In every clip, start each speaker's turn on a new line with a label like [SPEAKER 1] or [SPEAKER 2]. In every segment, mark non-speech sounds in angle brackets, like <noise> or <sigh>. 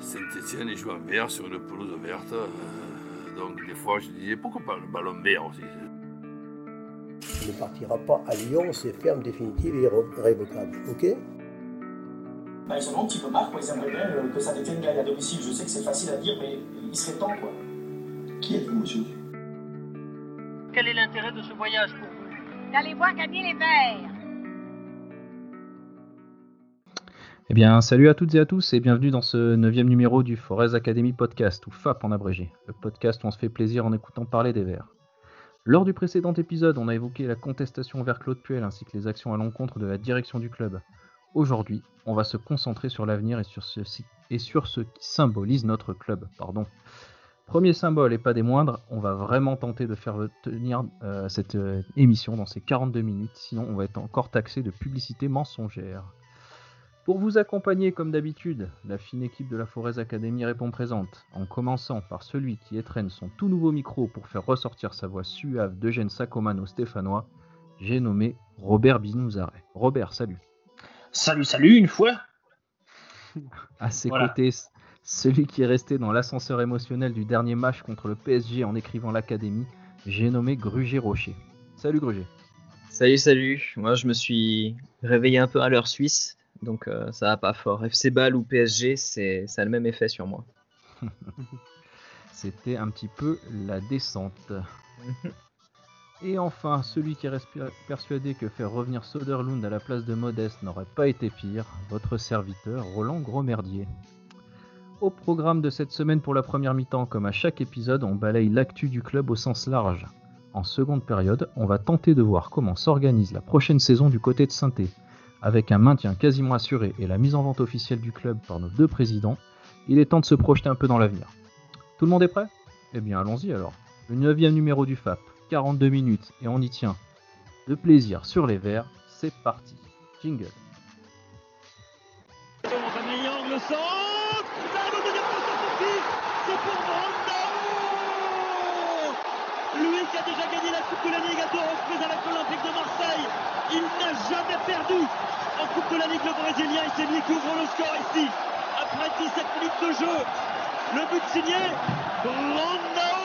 [SPEAKER 1] Saint-Etienne, ils jouent en vert sur une pelouse verte. Euh, donc des fois, je disais, pourquoi pas le ballon vert aussi?
[SPEAKER 2] Il ne partira pas à Lyon, c'est ferme, définitive et irrévocable. Ok?
[SPEAKER 3] Bah, ils en ont un petit peu marre, quoi. ils aimeraient bien euh, que ça détienne gagne à domicile. Je sais que c'est facile à dire, mais il serait temps. Quoi.
[SPEAKER 4] Qui êtes-vous, monsieur?
[SPEAKER 5] Quel est l'intérêt de ce voyage pour vous?
[SPEAKER 6] D'aller voir gagner les Verts.
[SPEAKER 7] Eh bien, salut à toutes et à tous et bienvenue dans ce neuvième numéro du Forest Academy Podcast, ou FAP en abrégé, le podcast où on se fait plaisir en écoutant parler des Verts. Lors du précédent épisode, on a évoqué la contestation vers Claude Puel ainsi que les actions à l'encontre de la direction du club. Aujourd'hui, on va se concentrer sur l'avenir et sur ce, et sur ce qui symbolise notre club. Pardon. Premier symbole et pas des moindres, on va vraiment tenter de faire tenir euh, cette euh, émission dans ces 42 minutes, sinon on va être encore taxé de publicité mensongère. Pour vous accompagner comme d'habitude, la fine équipe de la Forez Academy répond présente, en commençant par celui qui étraîne son tout nouveau micro pour faire ressortir sa voix suave d'Eugène Sacomano stéphanois, j'ai nommé Robert Binouzaret. Robert, salut.
[SPEAKER 8] Salut, salut, une fois. <laughs>
[SPEAKER 7] À ses côtés, celui qui est resté dans l'ascenseur émotionnel du dernier match contre le PSG en écrivant l'Académie, j'ai nommé Gruger Rocher. Salut Gruger.
[SPEAKER 9] Salut, salut. Moi, je me suis réveillé un peu à l'heure suisse donc euh, ça va pas fort. FC Ball ou PSG, c'est ça a le même effet sur moi. <laughs>
[SPEAKER 7] C'était un petit peu la descente. <laughs> Et enfin, celui qui reste persuadé que faire revenir Soderlund à la place de Modeste n'aurait pas été pire, votre serviteur Roland Grosmerdier. Au programme de cette semaine pour la première mi-temps, comme à chaque épisode, on balaye l'actu du club au sens large. En seconde période, on va tenter de voir comment s'organise la prochaine saison du côté de saint avec un maintien quasiment assuré et la mise en vente officielle du club par nos deux présidents, il est temps de se projeter un peu dans l'avenir. Tout le monde est prêt? Eh bien allons-y alors. Le 9 numéro du FAP, 42 minutes et on y tient. De plaisir sur les verts, c'est parti. Jingle.
[SPEAKER 10] Qui a déjà gagné la Coupe de la Ligue à deux reprises avec l'Olympique de Marseille. Il n'a jamais perdu en Coupe de la Ligue le Brésilien et c'est lui qui ouvre le score ici. Après 17 minutes de jeu, le but signé Brandao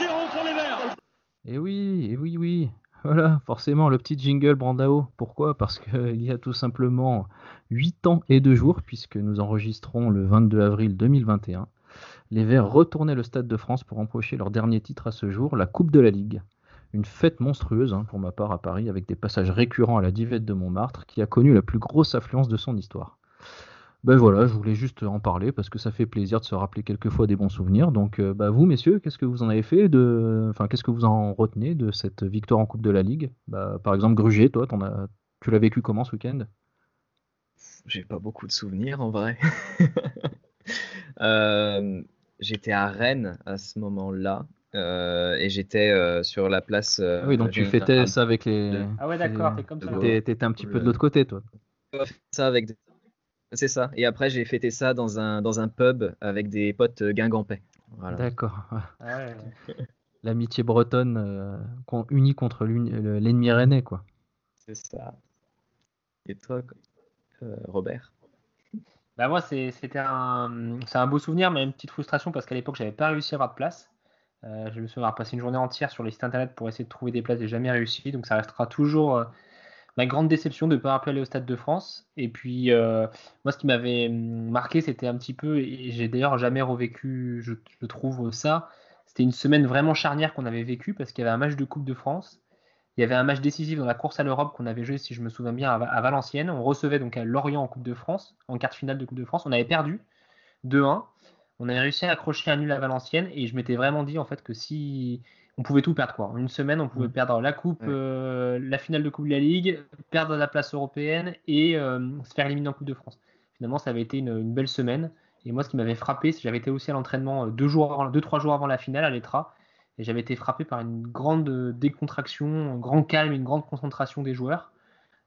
[SPEAKER 10] 1-0 pour les Verts.
[SPEAKER 7] Et eh oui, et eh oui, oui. Voilà, forcément, le petit jingle Brandao. Pourquoi? Parce qu'il <laughs> y a tout simplement 8 ans et 2 jours, puisque nous enregistrons le 22 avril 2021 les Verts retournaient le Stade de France pour empocher leur dernier titre à ce jour, la Coupe de la Ligue. Une fête monstrueuse hein, pour ma part à Paris, avec des passages récurrents à la divette de Montmartre, qui a connu la plus grosse affluence de son histoire. Ben voilà, je voulais juste en parler parce que ça fait plaisir de se rappeler quelquefois des bons souvenirs. Donc, euh, bah, vous, messieurs, qu'est-ce que vous en avez fait de, enfin, qu'est-ce que vous en retenez de cette victoire en Coupe de la Ligue? Bah, Par exemple, Gruger, toi, tu l'as vécu comment ce week-end?
[SPEAKER 9] J'ai pas beaucoup de souvenirs en vrai. <laughs> euh, j'étais à Rennes à ce moment-là. Euh, et j'étais euh, sur la place. Euh,
[SPEAKER 7] oui, donc tu fêtais ça avec les.
[SPEAKER 8] Ah ouais, d'accord, t'es comme ça.
[SPEAKER 7] T'étais un petit peu de l'autre côté, toi.
[SPEAKER 9] Ça avec. C'est ça. Et après, j'ai fêté ça dans un, dans un pub avec des potes guingampais.
[SPEAKER 7] Voilà. D'accord. Ah <laughs> L'amitié bretonne unie contre l'ennemi rennais, quoi.
[SPEAKER 9] C'est ça. Et toi, Robert?
[SPEAKER 8] Bah moi, c'était un, un beau souvenir, mais une petite frustration parce qu'à l'époque, j'avais pas réussi à avoir de place. Euh, je me souviens avoir passé une journée entière sur les sites internet pour essayer de trouver des places, j'ai jamais réussi. Donc ça restera toujours euh, ma grande déception de ne pas aller au Stade de France. Et puis, euh, moi, ce qui m'avait marqué, c'était un petit peu, et j'ai d'ailleurs jamais revécu, je, je trouve ça, c'était une semaine vraiment charnière qu'on avait vécue parce qu'il y avait un match de Coupe de France il y avait un match décisif dans la course à l'Europe qu'on avait joué, si je me souviens bien, à, Valenciennes. On recevait donc à Lorient en Coupe de France, en quart finale de Coupe de France. On avait perdu 2-1. On avait réussi à accrocher un nul à Valenciennes et je m'étais vraiment dit en fait que si on pouvait tout perdre quoi. En une semaine, on pouvait perdre la coupe, euh, la finale de Coupe de la Ligue, perdre la place européenne et euh, se faire éliminer en Coupe de France. Finalement, ça avait été une, belle semaine. Et moi, ce qui m'avait frappé, c'est que j'avais été aussi à l'entraînement euh, deux jours, deux trois jours avant la finale à l'Etra et j'avais été frappé par une grande décontraction, un grand calme, une grande concentration des joueurs.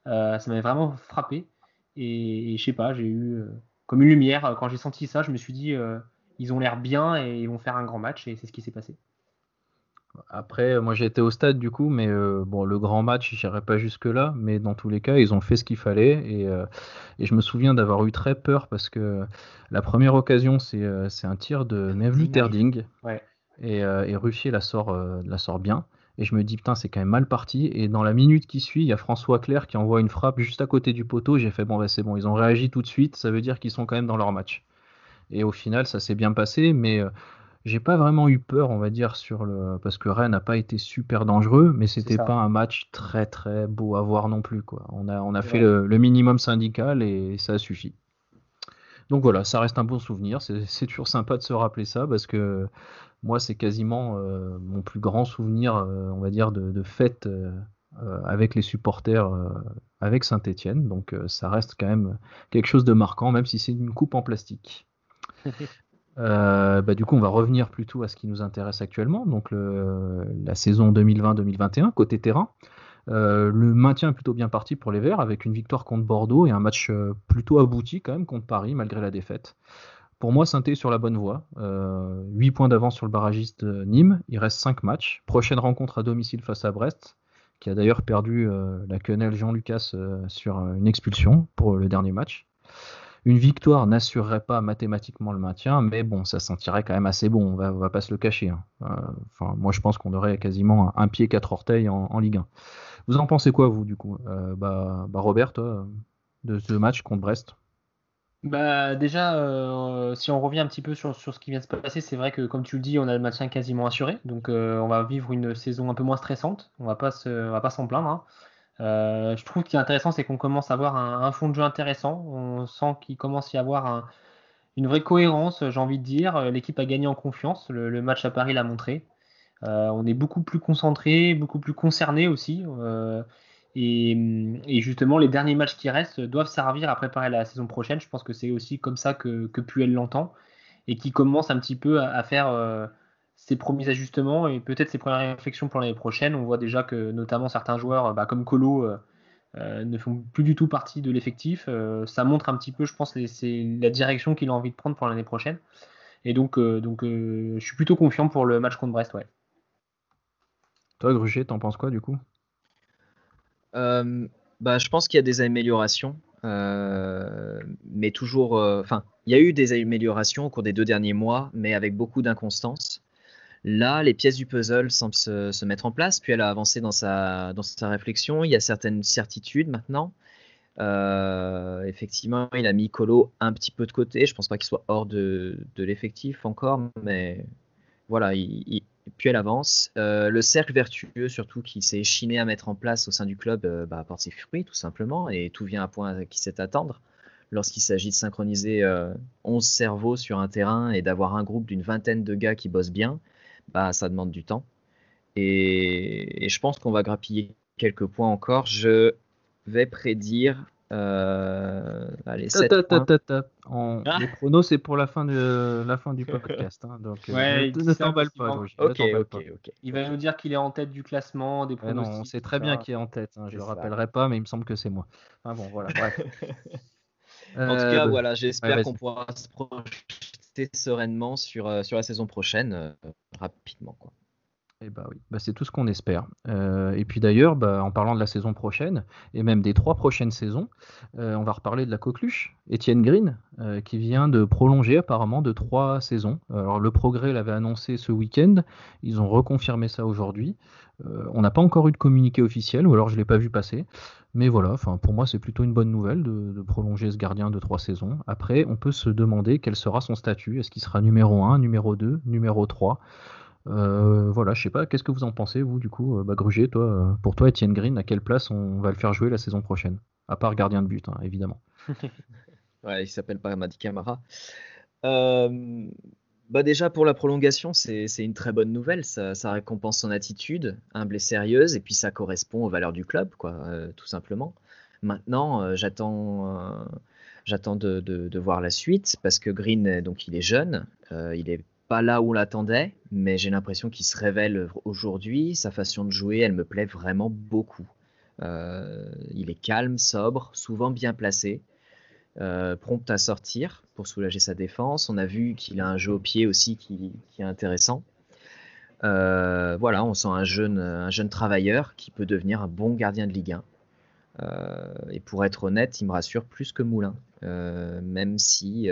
[SPEAKER 8] Euh, ça m'avait vraiment frappé. Et, je sais pas, j'ai eu euh, comme une lumière. Quand j'ai senti ça, je me suis dit, euh, ils ont l'air bien et ils vont faire un grand match. Et c'est ce qui s'est passé.
[SPEAKER 7] Après, moi j'ai été au stade du coup, mais euh, bon, le grand match, j'irai pas jusque-là, mais dans tous les cas, ils ont fait ce qu'il fallait. Et, euh, et je me souviens d'avoir eu très peur parce que la première occasion, c'est euh, un tir de Mevlut Terding.
[SPEAKER 8] Ouais.
[SPEAKER 7] Et, euh, et Ruffier la sort, euh, la sort bien. Et je me dis, putain, c'est quand même mal parti. Et dans la minute qui suit, il y a François Claire qui envoie une frappe juste à côté du poteau. J'ai fait, bon, bah, c'est bon, ils ont réagi tout de suite. Ça veut dire qu'ils sont quand même dans leur match. Et au final, ça s'est bien passé, mais euh, j'ai pas vraiment eu peur, on va dire, sur le. Parce que Rennes n'a pas été super dangereux, mais c'était pas un match très très beau à voir non plus. Quoi. On a, on a fait le, le minimum syndical et ça suffit. Donc voilà, ça reste un bon souvenir. C'est toujours sympa de se rappeler ça parce que moi, c'est quasiment euh, mon plus grand souvenir, euh, on va dire, de, de fête euh, avec les supporters avec Saint-Étienne. Donc ça reste quand même quelque chose de marquant, même si c'est une coupe en plastique. <laughs> Bah, du coup, on va revenir plutôt à ce qui nous intéresse actuellement, donc le- la saison 2020-2021, côté terrain. Euh, le maintien est plutôt bien parti pour les Verts, avec une victoire contre Bordeaux et un match euh, plutôt abouti quand même contre Paris, malgré la défaite. Pour moi, Saint-Étienne est sur la bonne voie. Euh, 8 points d'avance sur le barragiste Nîmes. Il reste 5 matchs. Prochaine rencontre à domicile face à Brest, qui a d'ailleurs perdu euh, la quenelle Jean-Lucas euh, sur euh, une expulsion pour le dernier match. Une victoire n'assurerait pas mathématiquement le maintien, mais bon, ça sentirait quand même assez bon, on va, on va pas se le cacher. hein. Moi, je pense qu'on aurait quasiment un, pied, quatre orteils en, Ligue 1. Vous en pensez quoi, vous, du coup? Bah, bah, Robert, toi, de ce match contre Brest?
[SPEAKER 8] Bah déjà, euh, si on revient un petit peu sur, ce qui vient de se passer, c'est vrai que comme tu le dis, on a le maintien quasiment assuré, donc euh, on va vivre une saison un peu moins stressante. On va pas va pas s'en plaindre. hein. Euh, je trouve qu'il est intéressant, c'est qu'on commence à avoir un, fond de jeu intéressant. On sent qu'il commence à y avoir un- une vraie cohérence, j'ai envie de dire. L'équipe a gagné en confiance. Le, match à Paris l'a montré. On est beaucoup plus concentré, beaucoup plus concerné aussi. Euh, et, justement, les derniers matchs qui restent doivent servir à préparer la saison prochaine. Je pense que c'est aussi comme ça que, Puel l'entend et qui commence un petit peu à, faire euh, ses premiers ajustements et peut-être ses premières réflexions pour l'année prochaine. On voit déjà que notamment certains joueurs bah, comme Colo euh, euh, ne font plus du tout partie de l'effectif. Ça montre un petit peu, je pense, la direction qu'il a envie de prendre pour l'année prochaine. Et donc, donc je suis plutôt confiant pour le match contre Brest. Ouais.
[SPEAKER 7] Toi, Gruger, t'en penses quoi, du coup?
[SPEAKER 9] Bah, je pense qu'il y a des améliorations, euh, mais toujours. euh, Enfin, il y a eu des améliorations au cours des deux derniers mois, mais avec beaucoup d'inconstance. Là, les pièces du puzzle semblent se, mettre en place, puis elle a avancé dans sa, dans sa réflexion. Il y a certaines certitudes maintenant. Euh, effectivement, il a mis Colo un petit peu de côté. Je pense pas qu'il soit hors de, de l'effectif encore, mais voilà, il, il- puis elle avance. Euh, le cercle vertueux, surtout, qui s'est chiné à mettre en place au sein du club, euh, bah, apporte ses fruits, tout simplement, et tout vient à point qui sait attendre. Lorsqu'il s'agit de synchroniser euh, 11 cerveaux sur un terrain et d'avoir un groupe d'une vingtaine de gars qui bossent bien, bah, ça demande du temps. Et je pense qu'on va grappiller quelques points encore. Je vais prédire. Euh, allez,
[SPEAKER 7] Ta,
[SPEAKER 9] 7
[SPEAKER 7] ta, ta,
[SPEAKER 9] points.
[SPEAKER 7] ta, ta. En-
[SPEAKER 8] Ah.
[SPEAKER 7] Les chronos, c'est pour la fin, de, la fin du <laughs> podcast. hein, donc, euh,
[SPEAKER 8] Ouais,
[SPEAKER 7] ne- ne
[SPEAKER 8] ça
[SPEAKER 7] t'emballe pas, ne pas.
[SPEAKER 9] ok, ok.
[SPEAKER 8] Il va nous dire qu'il est en tête du classement, des
[SPEAKER 7] non, on sait très bien qui est en tête. hein, je
[SPEAKER 9] C'est
[SPEAKER 7] le rappellerai pas, mais il me semble que c'est moi. Enfin bon, voilà. Bref. <laughs>
[SPEAKER 9] En tout
[SPEAKER 7] Euh,
[SPEAKER 9] cas, voilà, j'espère
[SPEAKER 7] ouais,
[SPEAKER 9] qu'on pourra se projeter sereinement sur, euh, sur la saison prochaine euh, rapidement. Quoi.
[SPEAKER 7] Eh bah oui, bah c'est tout ce qu'on espère. Euh, et puis d'ailleurs, bah, en parlant de la saison prochaine, et même des trois prochaines saisons, euh, on va reparler de la coqueluche, Étienne Green, euh, qui vient de prolonger apparemment de trois saisons. Alors le Progrès l'avait annoncé ce week-end, ils ont reconfirmé ça aujourd'hui. On n'a pas encore eu de communiqué officiel, ou alors je ne l'ai pas vu passer. Mais voilà, pour moi c'est plutôt une bonne nouvelle de, de prolonger ce gardien de trois saisons. Après, on peut se demander quel sera son statut. Est-ce qu'il sera numéro 1, numéro 2, numéro 3 euh, voilà, je sais pas, qu'est-ce que vous en pensez, vous, du coup, euh, bah, toi, euh, pour toi, Etienne Green, à quelle place on va le faire jouer la saison prochaine? À part gardien de but, hein, évidemment. <laughs>
[SPEAKER 9] Ouais, il s'appelle pas Madi Camara. Bah déjà, pour la prolongation, c'est une très bonne nouvelle. Ça, ça récompense son attitude, humble et sérieuse, et puis ça correspond aux valeurs du club, quoi, tout simplement. Maintenant, j'attends j'attends de, de- voir la suite, parce que Green, donc, il est jeune, il est pas là où on l'attendait, mais j'ai l'impression qu'il se révèle aujourd'hui. Sa façon de jouer, elle me plaît vraiment beaucoup. Euh, il est calme, sobre, souvent bien placé, euh, prompt à sortir pour soulager sa défense. On a vu qu'il a un jeu au pied aussi qui, est intéressant. Euh, voilà, on sent un jeune, un jeune travailleur qui peut devenir un bon gardien de Ligue 1. Euh, et pour être honnête, il me rassure plus que Moulin, même si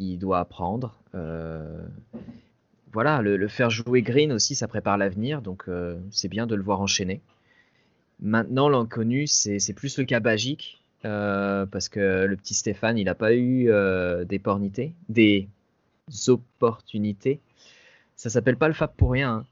[SPEAKER 9] il doit apprendre. voilà, le, le, faire jouer Green aussi, ça prépare l'avenir, donc c'est bien de le voir enchaîner. Maintenant, l'inconnu, c'est plus le cas Bagic, parce que le petit Stéphane, il n'a pas eu des pornités, des opportunités ça s'appelle pas le FAP pour rien.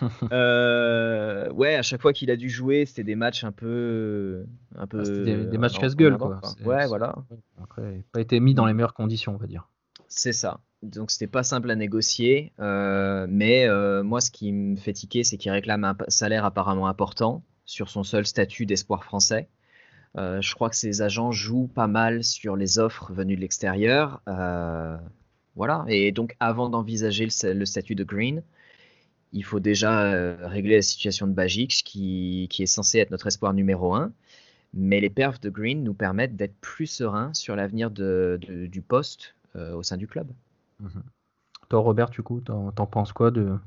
[SPEAKER 9] Hein. <laughs> euh, ouais, à chaque fois qu'il a dû jouer, c'était des matchs un peu, un peu
[SPEAKER 7] ah, des, matchs casse-gueule quoi.
[SPEAKER 9] Ouais, voilà.
[SPEAKER 7] Après, pas été mis dans les meilleures conditions, on va dire.
[SPEAKER 9] C'est ça. Donc c'était pas simple à négocier, euh, mais euh, moi ce qui me fait tiquer, c'est qu'il réclame un salaire apparemment important sur son seul statut d'espoir français. Euh, je crois que ses agents jouent pas mal sur les offres venues de l'extérieur. Voilà. Et donc, avant d'envisager le, statut de Green, il faut déjà régler la situation de Bajic, qui, est censé être notre espoir numéro un. Mais les perfs de Green nous permettent d'être plus sereins sur l'avenir du poste au sein du club.
[SPEAKER 7] Mhm. Toi, Robert, du coup, t'en, penses quoi de,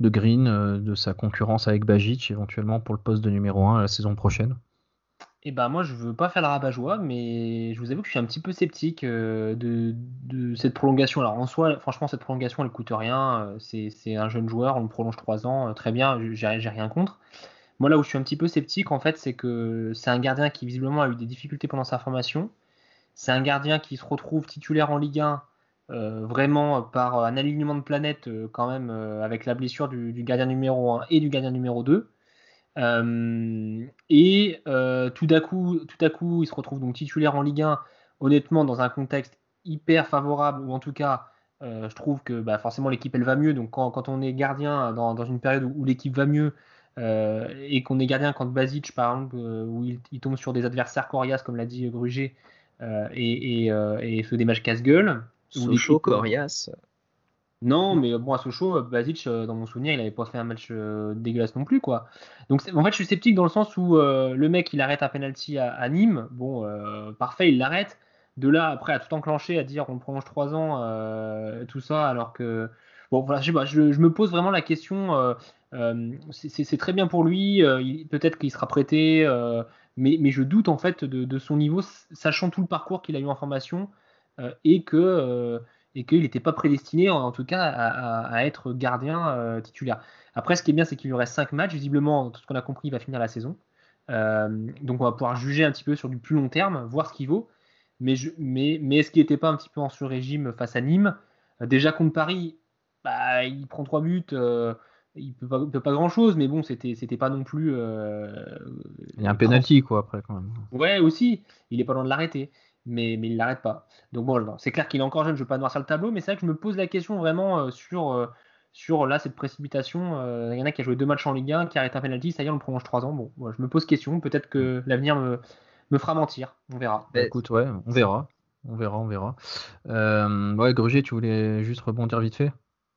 [SPEAKER 7] Green, euh, de sa concurrence avec Bajic, éventuellement pour le poste de numéro 1 la saison prochaine?
[SPEAKER 8] Et ben moi je veux pas faire le rabat-joie, mais je vous avoue que je suis un petit peu sceptique euh, de, cette prolongation. Alors en soi, franchement, cette prolongation elle coûte rien. Euh, c'est un jeune joueur, on le prolonge 3 ans, euh, très bien, j'ai rien contre. Moi là où je suis un petit peu sceptique en fait, c'est que c'est un gardien qui visiblement a eu des difficultés pendant sa formation. C'est un gardien qui se retrouve titulaire en Ligue 1 vraiment par un alignement de planète quand même avec la blessure du, gardien numéro 1 et du gardien numéro 2. Euh, et euh, tout à coup, tout à coup, il se retrouve donc titulaire en Ligue 1, honnêtement, dans un contexte hyper favorable, ou en tout cas, euh, je trouve que bah, forcément l'équipe elle va mieux. Donc quand, on est gardien dans, une période où, l'équipe va mieux et qu'on est gardien quand Basic, par exemple, où il, tombe sur des adversaires coriaces, comme l'a dit Gruger, et, et, fait des matchs casse-gueule.
[SPEAKER 9] Sochaux, coriace.
[SPEAKER 8] Non, mais bon, à Sochaux, Basic, euh, dans mon souvenir, il n'avait pas fait un match euh, dégueulasse non plus, quoi. Donc, en fait, je suis sceptique dans le sens où euh, le mec, il arrête un penalty à, Nîmes. Bon, parfait, il l'arrête. De là, après, à tout enclencher, à dire on prolonge 3 ans, tout ça, alors que. Bon, voilà, je sais pas, je, me pose vraiment la question. c'est très bien pour lui, peut-être qu'il sera prêté, mais, je doute en fait de, son niveau, sachant tout le parcours qu'il a eu en formation et que et qu'il n'était pas prédestiné, en, tout cas, à, être gardien euh, titulaire. Après, ce qui est bien, c'est qu'il lui reste 5 matchs. Visiblement, tout ce qu'on a compris, il va finir la saison. Euh, donc, on va pouvoir juger un petit peu sur du plus long terme, voir ce qu'il vaut. Mais, mais, mais est-ce qu'il n'était pas un petit peu en sur-régime face à Nîmes? Euh, Déjà contre Paris, bah, il prend 3 buts. Il peut pas, peut pas grand chose, mais bon, c'était, c'était pas non plus.
[SPEAKER 7] il y a un penalty, quoi, après, quand même.
[SPEAKER 8] Ouais, aussi. Il est pas loin de l'arrêter mais, mais il l'arrête pas. Donc bon, c'est clair qu'il est encore jeune, je ne veux pas noircir le tableau, mais c'est vrai que je me pose la question vraiment euh, sur, euh, sur là, cette précipitation. Euh, il y en a qui a joué deux matchs en Ligue 1, qui arrête un penalty, ça y est, on le prolonge trois ans. Bon, je me pose question, peut-être que l'avenir me, me fera mentir, on verra.
[SPEAKER 7] Bah, écoute, ouais, on verra. On verra, on verra. ouais, Grugier, tu voulais juste rebondir vite fait?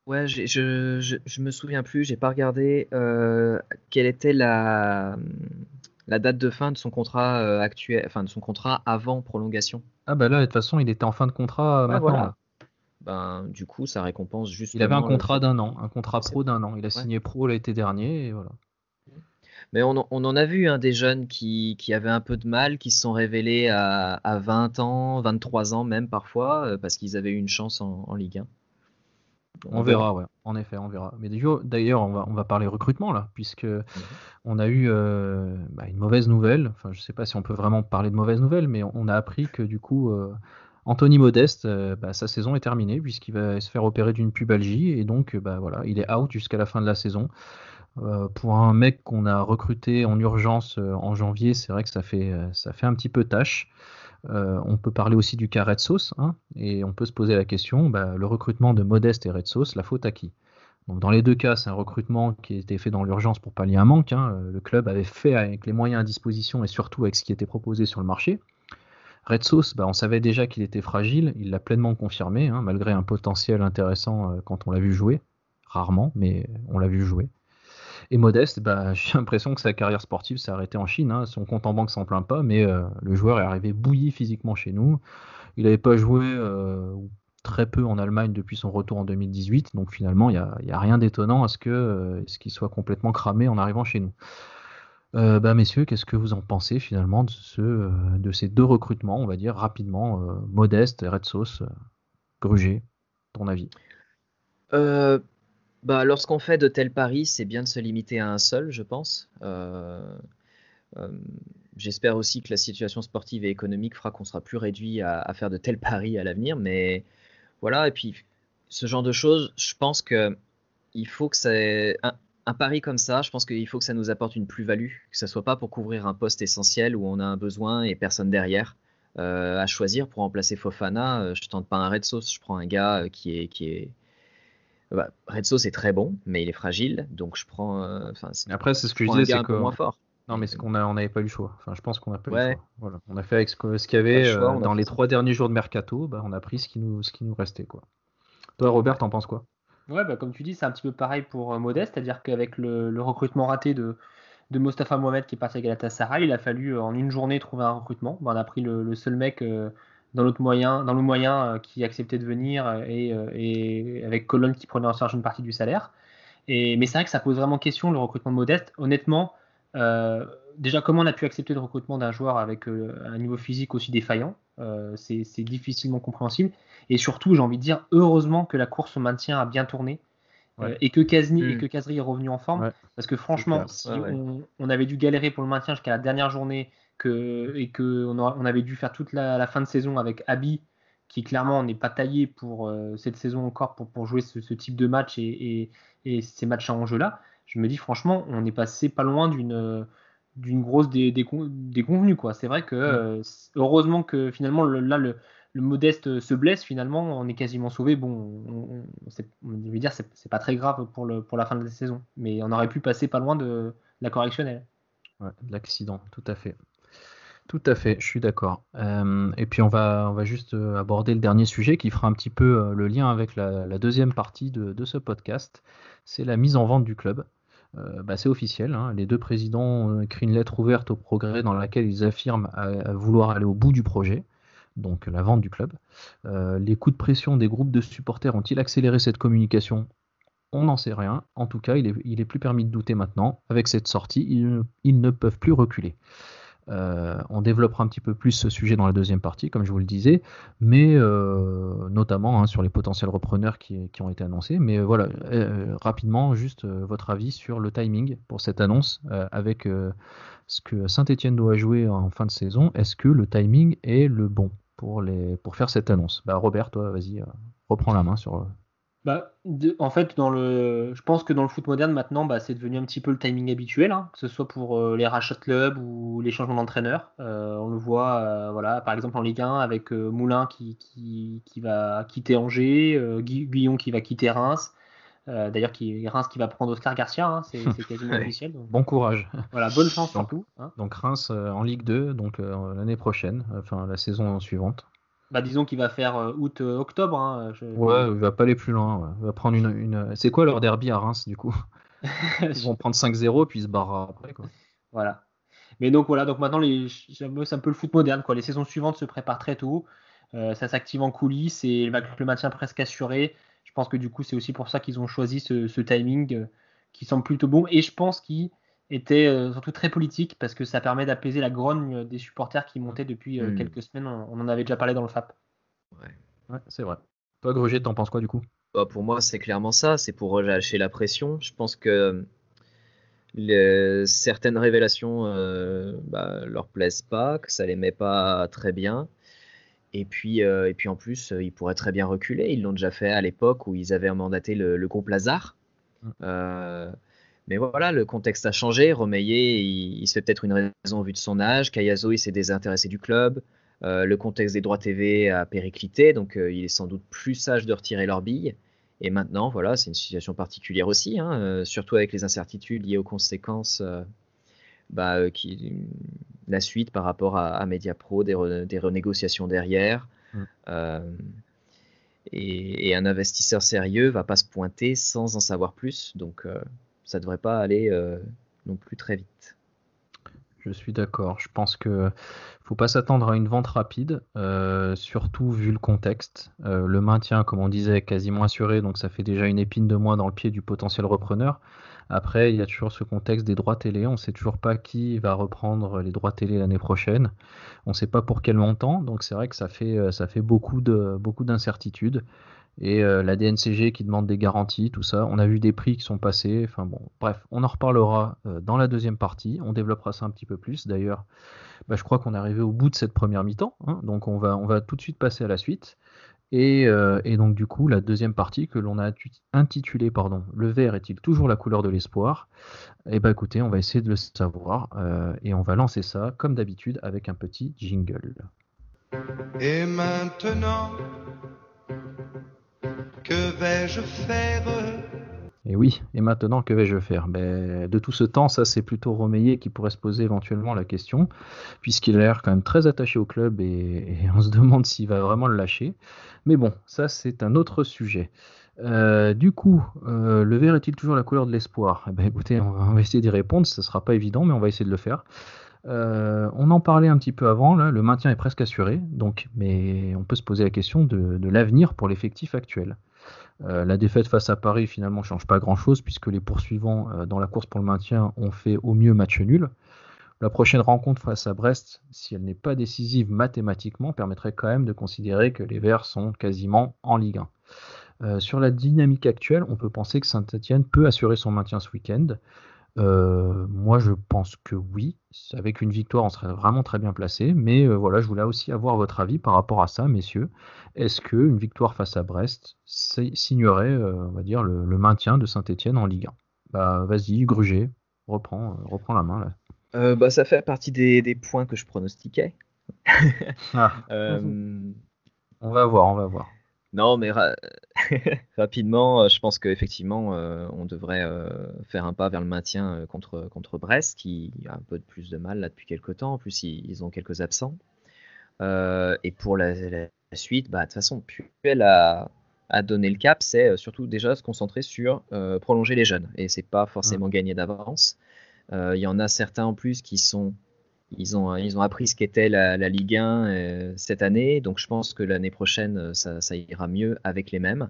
[SPEAKER 9] Ouais, je, je, je, me souviens plus, j'ai pas regardé quelle était la, la date de fin de son contrat euh, actuel, enfin de son contrat avant prolongation.
[SPEAKER 7] Ah bah là, de toute façon, il était en fin de contrat euh, maintenant.
[SPEAKER 9] Ben, du coup, ça récompense juste.
[SPEAKER 7] Il avait un contrat d'un an, un contrat pro d'un an. Il a signé pro l'été dernier et voilà.
[SPEAKER 9] Mais on, en a vu hein, des jeunes qui, avaient un peu de mal, qui se sont révélés à, 20 ans, 23 ans même parfois, euh, parce qu'ils avaient eu une chance en, en Ligue 1.
[SPEAKER 7] On, verra, ouais. En effet, on verra. Mais d'ailleurs, on va, on va parler recrutement là, puisque mhm. on a eu euh, bah, une mauvaise nouvelle. Enfin, je sais pas si on peut vraiment parler de mauvaise nouvelle, mais on a appris que du coup, euh, Anthony Modeste, euh, bah, sa saison est terminée puisqu'il va se faire opérer d'une pubalgie et donc, bah voilà, il est out jusqu'à la fin de la saison. pour un mec qu'on a recruté en urgence en janvier, c'est vrai que ça fait, ça fait un petit peu tâche. Euh, on peut parler aussi du cas Red Sauce, hein, et on peut se poser la question, bah, le recrutement de Modeste et Red Sauce, la faute à qui? Dans les deux cas, c'est un recrutement qui a été fait dans l'urgence pour pallier un manque. Hein. Le club avait fait avec les moyens à disposition et surtout avec ce qui était proposé sur le marché. Red Sauce, bah, on savait déjà qu'il était fragile, il l'a pleinement confirmé, hein, malgré un potentiel intéressant euh, quand on l'a vu jouer. Rarement, mais on l'a vu jouer. Et Modeste, bah, <laughs> j'ai l'impression que sa carrière sportive s'est arrêtée en Chine. Hein. Son compte en banque s'en plaint pas, mais euh, le joueur est arrivé bouilli physiquement chez nous. Il n'avait pas joué, euh, très peu en Allemagne depuis son retour en 2018. Donc finalement, il n'y a, rien d'étonnant à ce que ce qu'il soit complètement cramé en arrivant chez nous. bah messieurs, qu'est-ce que vous en pensez finalement de, ce, de ces deux recrutements, on va dire rapidement, Modeste et Red Sauce, Gruger, ton avis?
[SPEAKER 9] Bah, Lorsqu'on fait de tels paris, c'est bien de se limiter à un seul, je pense. Euh, euh, j'espère aussi que la situation sportive et économique fera qu'on sera plus réduit à, faire de tels paris à l'avenir. Mais voilà, et puis ce genre de choses, je pense que il faut que ça. Un, pari comme ça, je pense qu'il faut que ça nous apporte une plus-value, que ce soit pas pour couvrir un poste essentiel où on a un besoin et personne derrière. Euh, à choisir pour remplacer Fofana, je tente pas un Red Sauce, je prends un gars qui est, bah, Red Sauce est très bon, mais il est fragile, donc je prends. Euh,
[SPEAKER 7] après, c'est ce que je disais, c'est que moins fort. Non, mais ce qu'on a, on n'avait pas eu le choix. Enfin, je pense qu'on a pas eu le choix. Voilà. On a fait avec ce, qu'il y avait euh, dans les trois derniers jours de mercato. Bah, on a pris ce qui nous, ce qui nous restait, quoi. Toi, Robert, t'en penses quoi?
[SPEAKER 8] Ouais, bah, comme tu dis, c'est un petit peu pareil pour euh, Modeste, c'est-à-dire qu'avec le, recrutement raté de, de Mostafa Mohamed qui est parti à Galatasaray, il a fallu en une journée trouver un recrutement. Bah, on a pris le, seul mec dans l'autre moyen, dans le moyen euh, qui acceptait de venir euh, euh, et, avec Colonne qui prenait en charge une partie du salaire. Et, mais c'est vrai que ça pose vraiment question le recrutement modeste. Honnêtement, déjà comment on a pu accepter le recrutement d'un joueur avec un niveau physique aussi défaillant, c'est difficilement compréhensible. Et surtout, j'ai envie de dire, heureusement que la course au maintien a bien tourné. et que Kazri et hmm. que est revenu en forme. Parce que franchement, si on, on, avait dû galérer pour le maintien jusqu'à la dernière journée, que, et qu'on on avait dû faire toute la, fin de saison avec Abby, qui clairement n'est pas taillé pour euh, cette saison encore pour, pour jouer ce, type de match et, et, ces matchs à enjeu-là, je me dis franchement, on est passé pas loin d'une d'une grosse des, des, convenus quoi. C'est vrai que euh, heureusement que finalement là le, le, modeste se blesse finalement, on est quasiment sauvé. Bon, on, je veux dire c'est pas très grave pour le pour la fin de la saison, mais on aurait pu passer pas loin de la correctionnelle.
[SPEAKER 7] Ouais, l'accident, tout à fait. Tout à fait, je suis d'accord. Euh, et puis on va, juste euh, aborder le dernier sujet qui fera un petit peu euh, le lien avec la, deuxième partie de, ce podcast. C'est la mise en vente du club. Bah, c'est officiel. Hein. Les deux présidents ont écrit une lettre ouverte au progrès dans laquelle ils affirment vouloir aller au bout du projet, donc la vente du club. les coups de pression des groupes de supporters ont-ils accéléré cette communication? On n'en sait rien. En tout cas, il est, il est, plus permis de douter maintenant. Avec cette sortie, ils ne peuvent plus reculer. Euh, on développera un petit peu plus ce sujet dans la deuxième partie, comme je vous le disais, mais euh, notamment hein, sur les potentiels repreneurs qui, ont été annoncés. Mais euh, voilà, rapidement, juste votre avis sur le timing pour cette annonce avec ce que Saint-Etienne doit jouer en fin de saison. Est-ce que le timing est le bon pour, faire cette annonce? Bah, Robert, toi, vas-y, reprends la main sur,
[SPEAKER 8] bah, en fait, dans le, je pense que dans le foot moderne maintenant, bah, c'est devenu un petit peu le timing habituel, hein, que ce soit pour euh, les rachats de clubs ou les changements d'entraîneur. Euh, on le voit, euh, voilà, par exemple en Ligue 1 avec Moulin qui, qui, qui, va quitter Angers, Guillon qui va quitter Reims. D'ailleurs, qui, Reims qui va prendre Oscar Garcia, hein, c'est quasiment <laughs> officiel.
[SPEAKER 7] Bon courage.
[SPEAKER 8] Voilà, bonne chance surtout.
[SPEAKER 7] Hein. Donc Reims en Ligue 2, donc l'année prochaine, enfin la saison suivante.
[SPEAKER 8] Bah, disons qu'il va faire euh, août-octobre. Euh, hein,
[SPEAKER 7] Ouais, il va pas aller plus loin. Il va prendre une. C'est quoi leur derby à Reims du coup? <laughs> Ils vont prendre 5-0 puis ils se barrent après. Quoi.
[SPEAKER 8] Voilà. Mais donc voilà, donc maintenant les... c'est un peu le foot moderne. Quoi. Les saisons suivantes se préparent très tôt. Euh, ça s'active en coulisses et le maintien presque assuré. Je pense que du coup c'est aussi pour ça qu'ils ont choisi ce, ce timing qui semble plutôt bon. Et je pense qu'ils était euh, surtout très politique parce que ça permet d'apaiser la grogne des supporters qui montaient depuis euh, hmm. quelques semaines. On, en avait déjà parlé dans le FAP.
[SPEAKER 7] Ouais, c'est vrai. Toi, Gruget, t'en penses quoi du coup?
[SPEAKER 9] Bah, Pour moi, c'est clairement ça. C'est pour relâcher la pression. Je pense que les, certaines révélations euh, bah, leur plaisent pas, que ça les met pas très bien. Et puis, euh, et puis en plus, ils pourraient très bien reculer. Ils l'ont déjà fait à l'époque où ils avaient mandaté le, le groupe Lazare. Hmm. Mais voilà, le contexte a changé. Romeyer, il, se fait peut-être une raison au vu de son âge. Kayazo, il s'est désintéressé du club. Euh, le contexte des droits TV a périclité, donc euh, il est sans doute plus sage de retirer leur bille. Et maintenant, voilà, c'est une situation particulière aussi, hein, euh, surtout avec les incertitudes liées aux conséquences, bah, qui, la suite par rapport à, à Mediapro, des, renégociations derrière. Mm. Et, et, un investisseur sérieux va pas se pointer sans en savoir plus. Donc ça devrait pas aller euh, non plus très vite.
[SPEAKER 7] Je suis d'accord. Je pense que faut pas s'attendre à une vente rapide, euh, surtout vu le contexte. Euh, le maintien, comme on disait, est quasiment assuré, donc ça fait déjà une épine de moins dans le pied du potentiel repreneur. Après, il y a toujours ce contexte des droits télé. On ne sait toujours pas qui va reprendre les droits télé l'année prochaine. On ne sait pas pour quel montant. Donc c'est vrai que ça fait, ça beaucoup d'incertitudes. Et euh, la DNCG qui demande des garanties, tout ça. On a vu des prix qui sont passés. Enfin bon, bref, on en reparlera euh, dans la deuxième partie. On développera ça un petit peu plus. D'ailleurs, bah, je crois qu'on est arrivé au bout de cette première mi-temps. hein. donc on va, on va tout de suite passer à la suite. Et, euh, donc du coup, la deuxième partie que l'on a intitulée pardon, Le vert est-il toujours la couleur de l'espoir? Eh ben écoutez, on va essayer de le savoir et on va lancer ça comme d'habitude avec un petit jingle.
[SPEAKER 4] Et maintenant, que vais-je faire?
[SPEAKER 7] Et oui, et maintenant que vais-je faire? Ben, De tout ce temps, ça c'est plutôt Romeyer qui pourrait se poser éventuellement la question, puisqu'il a l'air quand même très attaché au club et, on se demande s'il va vraiment le lâcher. Mais bon, ça c'est un autre sujet. Euh, du coup, euh, le vert est-il toujours la couleur de l'espoir? Eh ben, Écoutez, on va, on va essayer d'y répondre, ce sera pas évident, mais on va essayer de le faire. Euh, on en parlait un petit peu avant, le maintien est presque assuré, donc, mais on peut se poser la question de, l'avenir pour l'effectif actuel. Euh, la défaite face à Paris finalement ne change pas grand-chose puisque les poursuivants euh, dans la course pour le maintien ont fait au mieux match nul. La prochaine rencontre face à Brest, si elle n'est pas décisive mathématiquement, permettrait quand même de considérer que les Verts sont quasiment en Ligue 1. Euh, sur la dynamique actuelle, on peut penser que Saint-Etienne peut assurer son maintien ce week-end. Euh, moi, je pense que oui. Avec une victoire, on serait vraiment très bien placé. Mais euh, voilà, je voulais aussi avoir votre avis par rapport à ça, messieurs. Est-ce qu'une victoire face à Brest si- signerait, euh, on va dire, le, le maintien de Saint-Etienne en Ligue 1 Bah, vas-y, Gruget, reprends, reprends la main là.
[SPEAKER 9] Bah, ça fait partie des, des points que je pronostiquais.
[SPEAKER 7] Ah, <laughs> on va voir, on va voir.
[SPEAKER 9] Non, mais <laughs> rapidement, euh, je pense qu'effectivement, euh, on devrait euh, faire un pas vers le maintien euh, contre, contre Brest, qui a un peu de plus de mal là depuis quelques temps. En plus, ils, ils ont quelques absents. Et pour la, la suite, bah, de toute façon, Puel a, a donné le cap, c'est surtout déjà se concentrer sur prolonger les jeunes. Et c'est pas forcément gagné d'avance. Il y en a certains en plus qui sont ils ont, ils ont appris ce qu'était la, Ligue 1 euh, cette année, donc je pense que l'année prochaine, euh, ça, ira mieux avec les mêmes.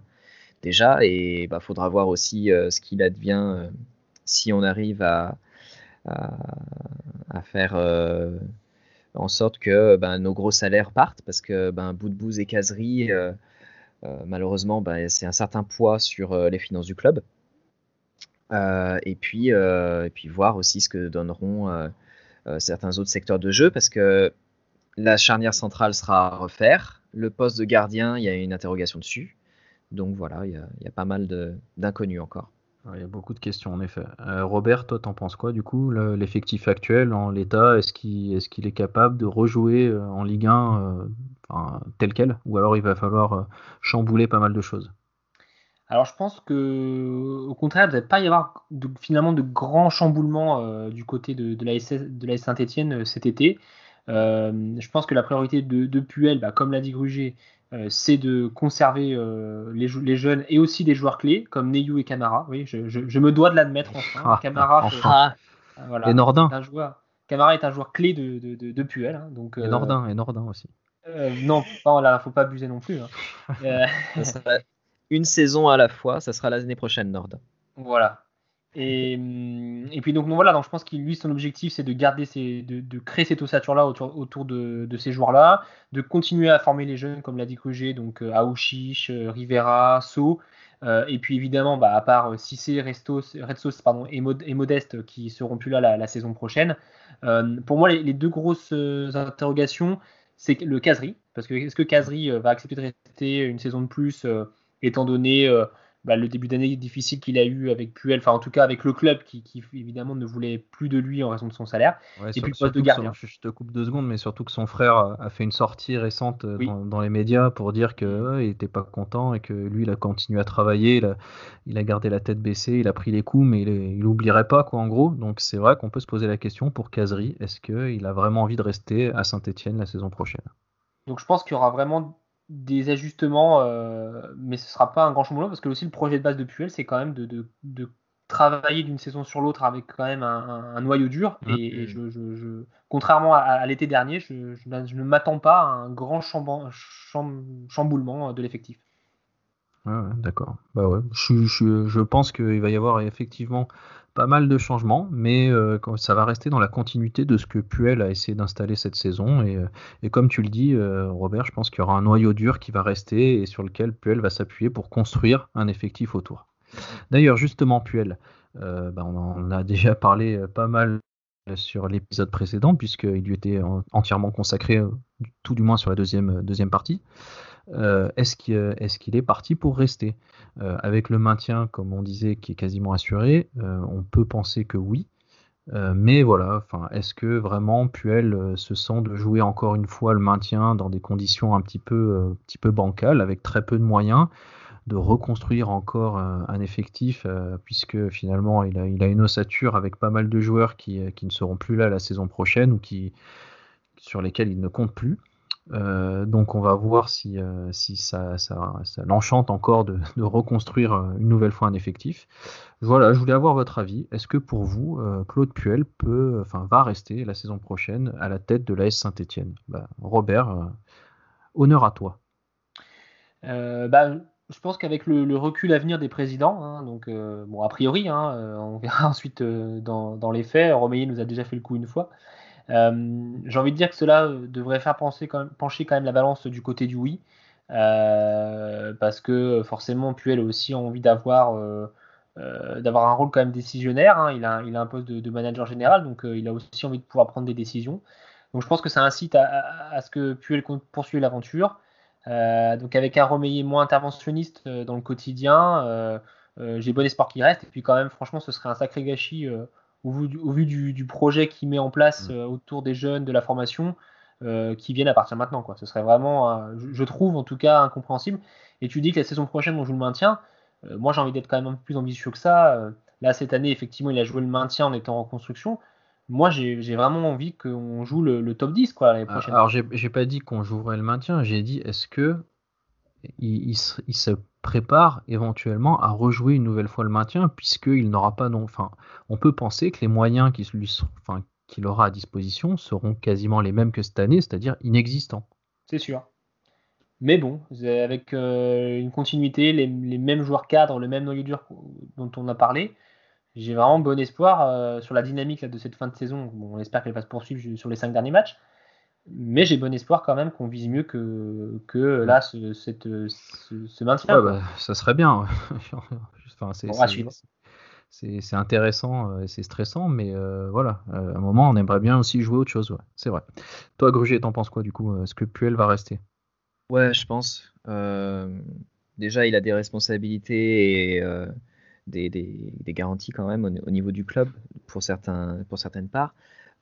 [SPEAKER 9] Déjà, et il bah, faudra voir aussi euh, ce qu'il advient euh, si on arrive à, à, faire euh, en sorte que ben, nos gros salaires partent, parce que ben, Boudbouz et Casery, euh, euh, malheureusement, ben, c'est un certain poids sur euh, les finances du club. Euh, et, puis, euh, et puis voir aussi ce que donneront euh, euh, certains autres secteurs de jeu parce que la charnière centrale sera à refaire. Le poste de gardien, il y a une interrogation dessus. Donc voilà, il y a, pas mal d'inconnus encore.
[SPEAKER 7] Il y a beaucoup de questions en effet. Euh, Robert, toi, t'en penses quoi du coup le- L'effectif actuel en l'état, est-ce qu'il est, qu'il est capable de rejouer euh, en Ligue 1 euh, enfin, tel quel? Ou alors il va falloir euh, chambouler pas mal de choses?
[SPEAKER 8] Alors je pense que au contraire, il ne va pas y avoir de- finalement de grands chamboulements euh, du côté de, de la SS de la Saint-Etienne cet été. Euh, je pense que la priorité de, de Puel, bah, comme l'a dit Gruget, euh, c'est de conserver euh, les, jeunes et aussi des joueurs clés comme Neyou et Camara. Oui, je, je- je me dois de l'admettre enfin.
[SPEAKER 7] Ah,
[SPEAKER 8] Camara,
[SPEAKER 7] enfin.
[SPEAKER 8] fait- euh, voilà,
[SPEAKER 7] Et Nordin.
[SPEAKER 8] est un joueur. Camara est un joueur clé de, de, de- de Puel. hein, donc,
[SPEAKER 7] Et
[SPEAKER 8] euh,
[SPEAKER 7] Nordin, et Nordin aussi.
[SPEAKER 8] euh, non, pas, là, faut pas abuser non plus. hein. <laughs> Euh,
[SPEAKER 9] Ça une saison à la fois, ça sera l'année prochaine, Nord.
[SPEAKER 8] Voilà. Et, puis donc, donc voilà, donc je pense qu'il lui son objectif c'est de garder ces, de, créer cette ossature là autour, autour de, ces joueurs là, de continuer à former les jeunes comme l'a dit Kogé, donc euh, Aouchiche, euh, Rivera, So, euh, et puis évidemment bah, à part Cissé, Restos, Redsos pardon, et, Mod- et Modeste qui seront plus là la, saison prochaine. Pour moi les, deux grosses interrogations c'est le Casery, parce que est-ce que Casery va accepter de rester une saison de plus étant donné euh, bah, le début d'année difficile qu'il a eu avec Puel, enfin en tout cas avec le club qui, qui, évidemment ne voulait plus de lui en raison de son salaire.
[SPEAKER 7] Ouais,
[SPEAKER 8] et
[SPEAKER 7] sur-
[SPEAKER 8] puis le poste de gardien.
[SPEAKER 7] son- je te coupe deux secondes, mais surtout que son frère a fait une sortie récente euh,
[SPEAKER 8] Oui.
[SPEAKER 7] dans, dans les médias pour dire que ouais, il était pas content et que lui il a continué à travailler, il a, il a gardé la tête baissée, il a pris les coups, mais il, est- il oublierait pas quoi en gros. Donc c'est vrai qu'on peut se poser la question pour Casery, est-ce qu'il a vraiment envie de rester à Saint-Etienne la saison prochaine?
[SPEAKER 8] Donc je pense qu'il y aura vraiment des ajustements, euh, mais ce sera pas un grand chamboulement parce que aussi le projet de base de Puel, c'est quand même de, de, de travailler d'une saison sur l'autre avec quand même un, un- un noyau dur.
[SPEAKER 7] Mhm.
[SPEAKER 8] Et, et je, je- je- contrairement à, à l'été dernier, je, ne m'attends pas à un grand cham- chamboulement de l'effectif.
[SPEAKER 7] Ouais, d'accord. Bah ouais, je pense qu'il va y avoir effectivement pas mal de changements, mais euh, ça va rester dans la continuité de ce que Puel a essayé d'installer cette saison. Et, euh, comme tu le dis, euh, Robert, je pense qu'il y aura un noyau dur qui va rester et sur lequel Puel va s'appuyer pour construire un effectif autour. D'ailleurs, justement, Puel, bah, on en a déjà parlé pas mal sur l'épisode précédent, puisqu'il lui était en- entièrement consacré, tout du moins sur la deuxième partie. Euh, est-ce qu'il est, parti pour rester? Euh, Avec le maintien, comme on disait, qui est quasiment assuré, euh, on peut penser que oui. Euh, mais voilà, est-ce que vraiment Puel euh, se sent de jouer encore une fois le maintien dans des conditions un petit peu, euh, bancales, avec très peu de moyens, de reconstruire encore euh, un effectif, euh, puisque finalement il a, une ossature avec pas mal de joueurs qui, euh, ne seront plus là la saison prochaine ou sur lesquels il ne compte plus? Euh, donc on va voir si, euh, ça, ça, l'enchante encore de, reconstruire euh, une nouvelle fois un effectif. Voilà, je voulais avoir votre avis. Est-ce que pour vous, Claude Puel va rester la saison prochaine à la tête de l'AS Saint-Etienne? Robert, euh, honneur à toi.
[SPEAKER 8] Bah, je pense qu'avec le, recul à venir des présidents, hein, donc bon a priori, hein, on verra <laughs> ensuite dans, les faits. Romeyer nous a déjà fait le coup une fois. Euh, J'ai envie de dire que cela euh, devrait faire pencher quand même la balance du côté du oui, euh, parce que forcément Puel a aussi envie d'avoir d'avoir un rôle quand même décisionnaire. hein. Il, a, un poste de, manager général, donc il a aussi envie de pouvoir prendre des décisions. Donc je pense que ça incite à, ce que Puel poursuive l'aventure. Donc avec un Romeyer moins interventionniste dans le quotidien, j'ai bon espoir qu'il reste. Et puis quand même, franchement, ce serait un sacré gâchis au vu, du, au vu du, du projet qu'il met en place euh, autour des jeunes, de la formation, euh, qui viennent à partir de maintenant. Quoi. Ce serait vraiment, euh, je, je trouve en tout cas, incompréhensible. Et tu dis que la saison prochaine, on joue le maintien. Moi, j'ai envie d'être quand même un peu plus ambitieux que ça. Là, cette année, effectivement, il a joué le maintien en étant en construction. Moi, j'ai vraiment envie qu'on joue le, le top 10 quoi, l'année prochaine.
[SPEAKER 7] Alors j'ai pas dit qu'on jouerait le maintien, j'ai dit est-ce que il, il se prépare éventuellement à rejouer une nouvelle fois le maintien puisqu'il n'aura pas non. Enfin, on peut penser que les moyens qu'il lui enfin, qu'il aura à disposition seront quasiment les mêmes que cette année, c'est-à-dire inexistants.
[SPEAKER 8] C'est sûr. Mais bon, avec euh, une continuité, les, les mêmes joueurs cadres, le même noyau dur dont on a parlé, j'ai vraiment bon espoir euh, sur la dynamique de cette fin de saison. On espère qu'elle va se poursuivre sur les cinq derniers matchs. Mais j'ai bon espoir quand même qu'on vise mieux que, que là, ce, cette, ce, ce maintien.
[SPEAKER 7] Ouais, bah, ça serait bien. <laughs> enfin, c'est
[SPEAKER 8] Bon,
[SPEAKER 7] c'est-
[SPEAKER 8] suivre.
[SPEAKER 7] c'est- c'est intéressant euh, et c'est stressant, mais euh, voilà, Euh, à un moment, on aimerait bien aussi jouer autre chose. Ouais, c'est vrai. Toi, Grugier, t'en penses quoi du coup Est-ce que Puel va rester?
[SPEAKER 9] Ouais, je pense. Euh, déjà, il a des responsabilités et euh, des, des- des garanties quand même au, au niveau du club pour, certains, pour certaines parts.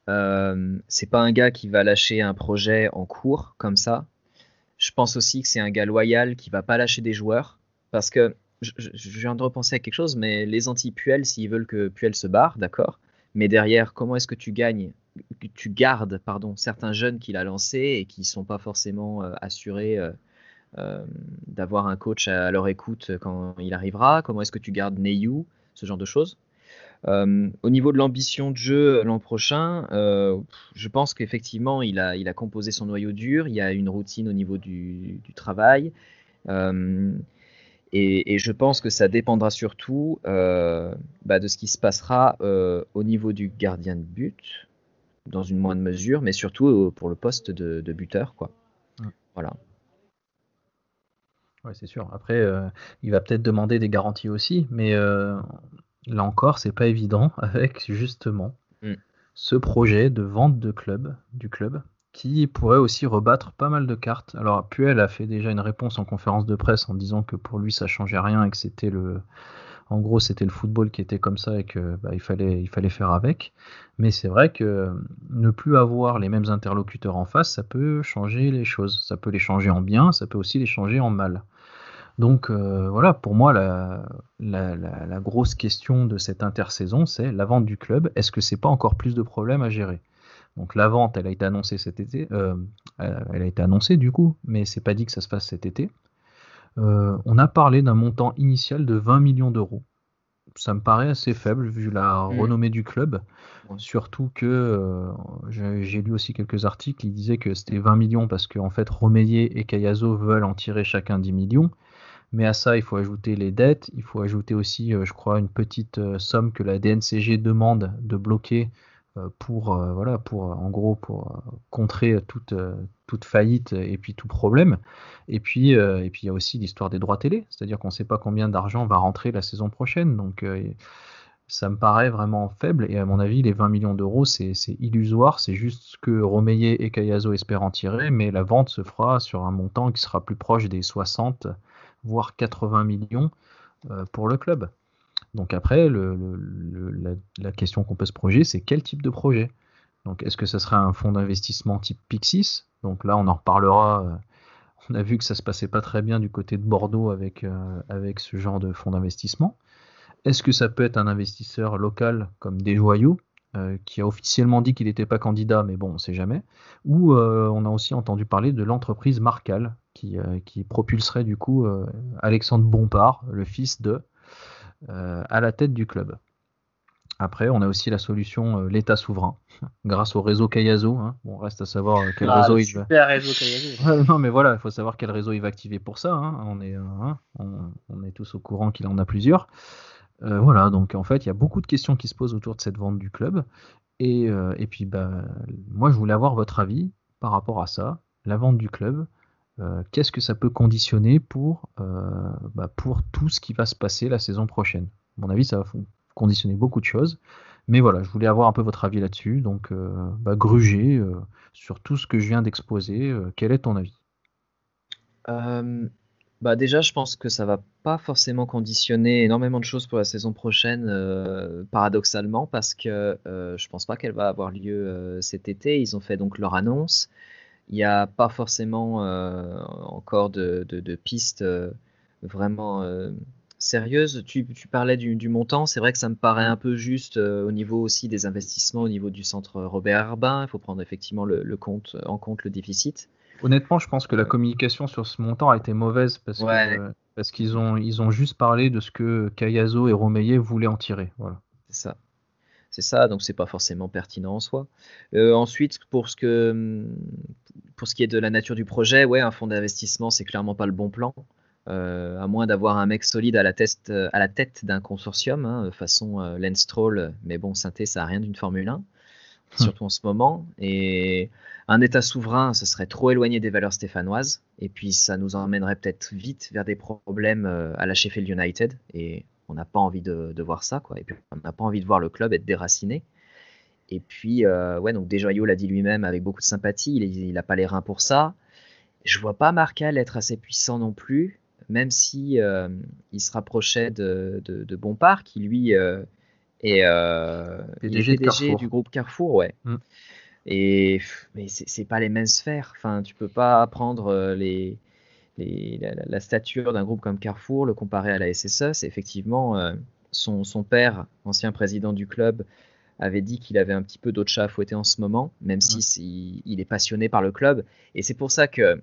[SPEAKER 9] Euh, c'est pas un gars qui va lâcher un projet en cours comme ça. Je pense aussi que c'est un gars loyal qui va pas lâcher des joueurs parce que je, viens de repenser à quelque chose, mais les anti-Puel, s'ils veulent que Puel se barre, d'accord. Mais derrière, comment est-ce que tu gagnes, tu gardes, pardon, certains jeunes qu'il a lancés et qui sont pas forcément euh, assurés euh, d'avoir un coach à leur écoute quand il arrivera? Comment est-ce que tu gardes Neyou? Ce genre de choses. Euh, au niveau de l'ambition de jeu l'an prochain, euh, je pense qu'effectivement, il a, il a composé son noyau dur. Il y a une routine au niveau du, du travail. Euh, et, et je pense que ça dépendra surtout euh, bah, de ce qui se passera euh, au niveau du gardien de but, dans une moindre mesure, mais surtout euh, pour le poste de, de buteur. Quoi. Voilà.
[SPEAKER 7] Ouais, c'est sûr. Après, euh, il va peut-être demander des garanties aussi, mais euh, là encore, c'est pas évident <laughs> avec justement
[SPEAKER 9] Mm.
[SPEAKER 7] ce projet de vente de club, du club, qui pourrait aussi rebattre pas mal de cartes. Alors, Puel a fait déjà une réponse en conférence de presse en disant que pour lui, ça changeait rien et que c'était le, en gros, c'était le football qui était comme ça et que bah, il fallait, il fallait faire avec. Mais c'est vrai que ne plus avoir les mêmes interlocuteurs en face, ça peut changer les choses. Ça peut les changer en bien, ça peut aussi les changer en mal. Donc euh, voilà, pour moi, la, la, la- la grosse question de cette intersaison, c'est la vente du club. Est-ce que c'est pas encore plus de problèmes à gérer? Donc la vente, elle a été annoncée cet été, euh, elle elle a été annoncée du coup, mais c'est pas dit que ça se fasse cet été. Euh, on a parlé d'un montant initial de 20 millions d'euros. ça me paraît assez faible vu la
[SPEAKER 9] Mm.
[SPEAKER 7] renommée du club.
[SPEAKER 9] Ouais.
[SPEAKER 7] Surtout que euh, j'ai lu aussi quelques articles qui disaient que c'était 20 millions parce qu'en fait Romeyer et Cayazo veulent en tirer chacun 10 millions. Mais à ça, il faut ajouter les dettes, il faut ajouter aussi, euh, je crois, une petite euh, somme que la DNCG demande de bloquer euh, pour, voilà, pour, en gros, pour contrer toute, toute faillite et puis tout problème. Et puis, et puis il y a aussi l'histoire des droits télé, c'est-à-dire qu'on ne sait pas combien d'argent va rentrer la saison prochaine. Donc, ça me paraît vraiment faible. Et à mon avis, les 20 millions d'euros, c'est c'est illusoire. C'est juste ce que Romeyer et Cayazo espèrent en tirer, mais la vente se fera sur un montant qui sera plus proche des 60, voire 80 millions euh, pour le club. Donc après, la question qu'on peut se projeter, c'est quel type de projet? Donc est-ce que ça sera un fonds d'investissement type Pixis? Donc là, on en reparlera. euh, On a vu que ça se passait pas très bien du côté de Bordeaux avec, euh, avec ce genre de fonds d'investissement. Est-ce que ça peut être un investisseur local comme Desjoyaux, euh, qui a officiellement dit qu'il n'était pas candidat, mais bon, on ne sait jamais. Ou euh, on a aussi entendu parler de l'entreprise Marcal, qui, euh, qui propulserait du coup Alexandre Bompard, le fils de, à la tête du club. Après, on a aussi la solution l'État souverain, <laughs> grâce au réseau Cayazo. Hein. Bon, reste à savoir quel
[SPEAKER 8] Ah,
[SPEAKER 7] réseau il va.
[SPEAKER 8] réseau Cayazo. <laughs>
[SPEAKER 7] Non, mais voilà, il faut savoir quel réseau il va activer pour ça. hein. On, est, hein, on, on est tous au courant qu'il en a plusieurs. Euh, voilà, donc en fait, il y a beaucoup de questions qui se posent autour de cette vente du club. Et, euh, et puis, bah, moi, je voulais avoir votre avis par rapport à ça. La vente du club, euh, qu'est-ce que ça peut conditionner pour, bah, pour tout ce qui va se passer la saison prochaine? À mon avis, ça va conditionner beaucoup de choses. Mais voilà, je voulais avoir un peu votre avis là-dessus. Donc, bah, gruger sur tout ce que je viens d'exposer. quel est ton avis?
[SPEAKER 9] Bah déjà, je pense que ça va pas forcément conditionner énormément de choses pour la saison prochaine, euh, paradoxalement, parce que euh, je pense pas qu'elle va avoir lieu euh, cet été. Ils ont fait donc leur annonce. Il n'y a pas forcément euh, encore de, de, pistes vraiment sérieuses. Tu, parlais du, montant, c'est vrai que ça me paraît un peu juste au niveau aussi des investissements, au niveau du centre Robert Herbin. Il faut prendre effectivement compte, en compte le déficit.
[SPEAKER 7] Honnêtement, je pense que la communication sur ce montant a été mauvaise parce
[SPEAKER 9] Ouais.
[SPEAKER 7] que parce qu'ils ont ils ont juste parlé de ce que Cayazo et Romeyer voulaient en tirer. Voilà.
[SPEAKER 9] C'est ça. C'est ça, donc c'est pas forcément pertinent en soi. Euh, ensuite, pour ce que hum, pour ce qui est de la nature du projet, ouais, un fonds d'investissement, c'est clairement pas le bon plan. Euh, à moins d'avoir un mec solide à la, test, à la tête d'un consortium, hein, façon euh, Lance mais bon, synthé, ça a rien d'une Formule 1, surtout en ce moment. Et un État souverain, ce serait trop éloigné des valeurs stéphanoises, et puis ça nous emmènerait peut-être vite vers des problèmes euh, à la Sheffield United, et on n'a pas envie de, voir ça, quoi. Et puis on n'a pas envie de voir le club être déraciné. Et puis, euh, ouais, donc Desjoyaux l'a dit lui-même avec beaucoup de sympathie, il n'a pas les reins pour ça. Je vois pas Marcal être assez puissant non plus, même si euh, il se rapprochait de, de, de Bompard, qui lui euh, est, euh, est
[SPEAKER 7] PDG
[SPEAKER 9] du groupe Carrefour, ouais.
[SPEAKER 7] Mm.
[SPEAKER 9] Et mais c'est pas les mêmes sphères. Enfin, tu peux pas prendre euh, les, les- la, stature d'un groupe comme Carrefour, le comparer à la SSE. Effectivement euh, son, son père, ancien président du club, avait dit qu'il avait un petit peu d'autre chat à fouetter en ce moment, même si c'est- il est passionné par le club. Et c'est pour ça que,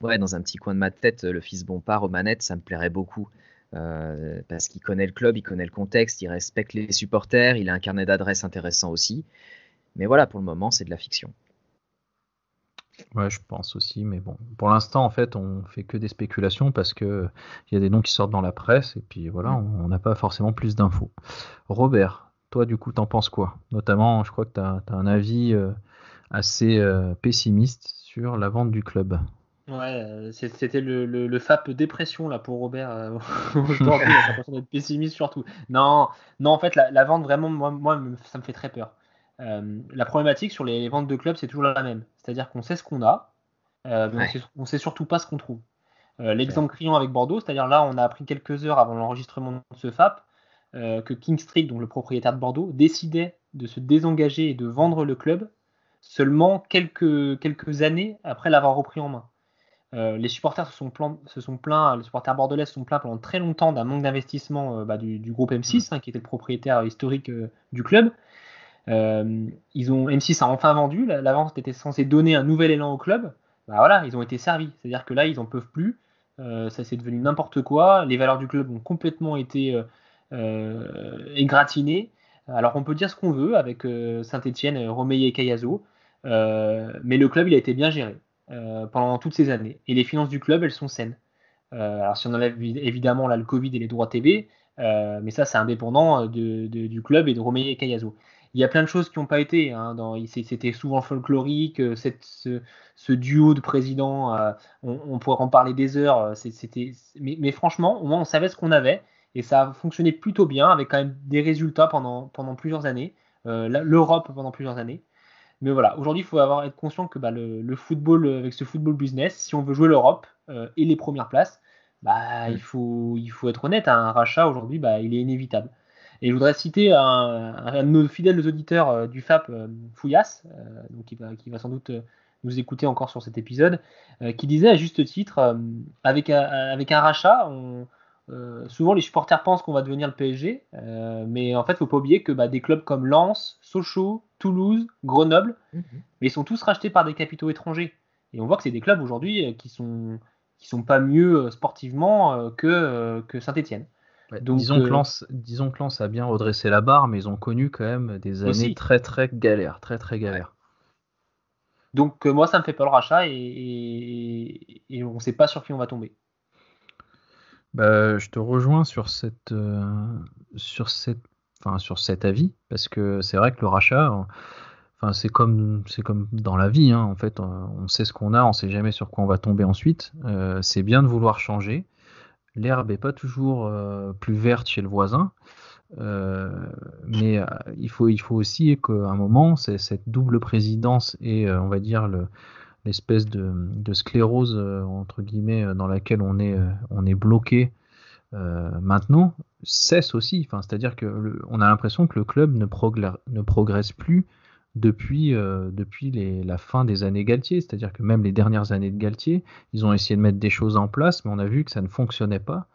[SPEAKER 9] ouais, dans un petit coin de ma tête, le fils Bompard aux manettes, ça me plairait beaucoup. Euh, parce qu'il connaît le club, il connaît le contexte, il respecte les supporters, il a un carnet d'adresses intéressant aussi. Mais voilà, pour le moment, c'est de la fiction.
[SPEAKER 7] Ouais, je pense aussi, mais bon, pour l'instant, en fait, on fait que des spéculations parce que il y a des noms qui sortent dans la presse et puis voilà, on on n'a pas forcément plus d'infos. Robert, toi, du coup, t'en penses quoi? Notamment, je crois que tu as, un avis euh, assez euh, pessimiste sur la vente du club.
[SPEAKER 8] Ouais, euh, c'était le, le, le FAP dépression là pour Robert euh, <laughs> aujourd'hui. <laughs> A l'impression d'être pessimiste surtout. Non, non, en fait, la, la vente vraiment, moi, ça me fait très peur. Euh, la problématique sur les ventes de clubs, c'est toujours la même. C'est-à-dire qu'on sait ce qu'on a, euh, mais
[SPEAKER 9] Ouais.
[SPEAKER 8] on sait, on sait surtout pas ce qu'on trouve. L'exemple criant avec Bordeaux, c'est-à-dire là, on a appris quelques heures avant l'enregistrement de ce FAP que King Street, donc le propriétaire de Bordeaux, décidait de se désengager et de vendre le club seulement quelques, quelques années après l'avoir repris en main. Euh, les supporters se sont, plaints, se sont plaints, les supporters bordelais se sont plaints pendant très longtemps d'un manque d'investissement euh, bah, du, du groupe M6, hein, qui était le propriétaire historique euh, du club. Ils ont, M6 a enfin vendu, la, la vente était censée donner un nouvel élan au club. Bah voilà, ils ont été servis. C'est-à-dire que là, ils en peuvent plus. Ça c'est devenu n'importe quoi. Les valeurs du club ont complètement été euh, euh, égratigné. Alors on peut dire ce qu'on veut avec Saint-Etienne, Romeyer et Cayazo, mais le club il a été bien géré pendant toutes ces années. Et les finances du club, elles sont saines. alors si on enlève évidemment là, le Covid et les droits TV, mais ça c'est indépendant du club et de Romeyer et Cayazo il y a plein de choses qui n'ont pas été. Hein, c'était souvent folklorique, euh, ce, duo de présidents, euh, on, pourrait en parler des heures. Euh, c'était, mais, franchement, au moins on savait ce qu'on avait et ça a fonctionné plutôt bien avec quand même des résultats pendant, pendant plusieurs années. L'Europe pendant plusieurs années. Mais voilà, aujourd'hui, il faut avoir, être conscient que bah, le, football, avec ce football business, si on veut jouer l'Europe et les premières places, bah, il, faut, il faut être honnête, un rachat aujourd'hui, bah, il est inévitable. Et je voudrais citer un, de nos fidèles auditeurs euh, du FAP, euh, Fouillas, euh, donc qui, va, qui va sans doute nous écouter encore sur cet épisode, qui disait à juste titre, avec, un, avec un rachat, souvent les supporters pensent qu'on va devenir le PSG, mais en fait, il ne faut pas oublier que bah, des clubs comme Lens, Sochaux, Toulouse, Grenoble, mhm. mais ils sont tous rachetés par des capitaux étrangers. Et on voit que c'est des clubs aujourd'hui qui sont qui sont pas mieux sportivement que, que Saint-Etienne
[SPEAKER 7] disons, que euh, Lens, disons que Lens a bien redressé la barre, mais ils ont connu quand même des années très très galères, très très galères.
[SPEAKER 8] Donc euh, moi ça me fait pas le rachat et, on ne sait pas sur qui on va tomber.
[SPEAKER 7] Bah, je te rejoins sur cette, euh, sur cette, sur cet avis parce que c'est vrai que le rachat, enfin c'est comme comme dans la vie, hein, en fait, on sait ce qu'on a, on sait jamais sur quoi on va tomber ensuite. c'est bien de vouloir changer l'herbe n'est pas toujours euh, plus verte chez le voisin. Euh, mais euh, il, faut, il faut aussi qu'à un moment, cette double présidence et on va dire l'espèce de, sclérose entre guillemets dans laquelle on est, on est bloqué maintenant cesse aussi. Enfin, C'est-à-dire qu'on a l'impression que le club ne, progresse plus euh, depuis la fin des années Galtier. C'est-à-dire que même les dernières années de Galtier, ils ont essayé de mettre des choses en place, mais on a vu que ça ne fonctionnait pas.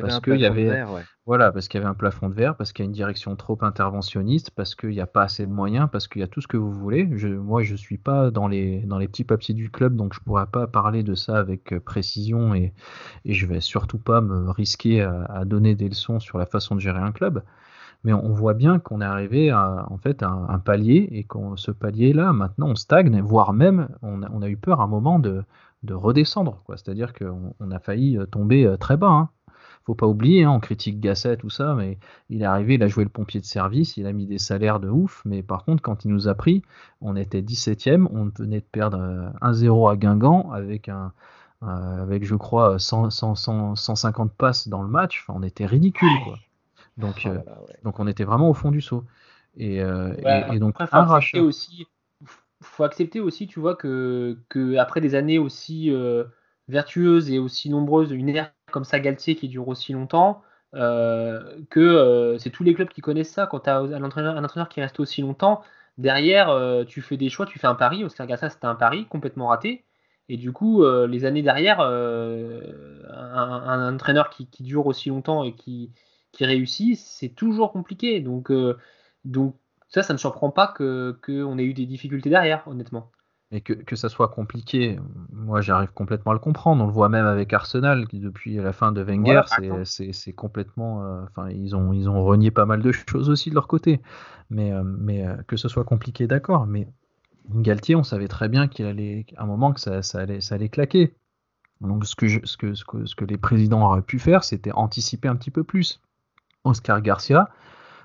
[SPEAKER 7] Parce qu'il y avait, voilà, parce qu'il y avait un plafond de verre, parce qu'il y a une direction trop interventionniste, parce qu'il n'y a pas assez de moyens, parce qu'il y a tout ce que vous voulez. Je, moi, je suis pas dans les dans les petits papiers du club, donc je pourrais pas parler de ça avec euh, précision et, et je vais surtout pas me risquer à donner des leçons sur la façon de gérer un club mais on voit bien qu'on est arrivé à en fait un, palier et qu'on ce palier-là, maintenant, on stagne, voire même, on a, eu peur à un moment de, redescendre. C'est-à-dire qu'on on a failli tomber euh, très bas. Hein. Faut pas oublier, hein, on critique Gasset, tout ça, mais il est arrivé, il a joué le pompier de service, il a mis des salaires de ouf, mais par contre, quand il nous a pris, on était 17ème, on venait de perdre 1-0 euh, à Guingamp avec un, avec je crois 150 passes dans le match, on était ridicule quoi. Donc, oh euh, donc on était vraiment au fond du saut. Et, euh, donc
[SPEAKER 8] faut accepter aussi, faut accepter aussi, tu vois, que, que après des années aussi euh, vertueuses et aussi nombreuses, une ère comme ça Galtier qui dure aussi longtemps, que c'est tous les clubs qui connaissent ça. Quand tu as un entraîneur, qui reste aussi longtemps, derrière, tu fais des choix, tu fais un pari. Oscar Garcia, c'était un pari complètement raté. Et du coup, les années derrière, un, entraîneur qui, dure aussi longtemps et qui, réussit, c'est toujours compliqué. Donc, euh, ça, ça ne surprend pas qu'on ait eu des difficultés derrière, honnêtement.
[SPEAKER 7] Et que, que ça soit compliqué, moi j'arrive complètement à le comprendre. On le voit même avec Arsenal, qui depuis la fin de Wenger, c'est complètement. Euh, enfin, ils, ont, ils ont renié pas mal de choses aussi de leur côté. Mais, euh, mais que ce soit compliqué, d'accord. Mais Galtier, on savait très bien qu'il allait, à un moment, que ça, ça, allait, ça allait claquer. Donc ce que, ce, que, ce, que, ce que les présidents auraient pu faire, c'était anticiper un petit peu plus. Oscar Garcia,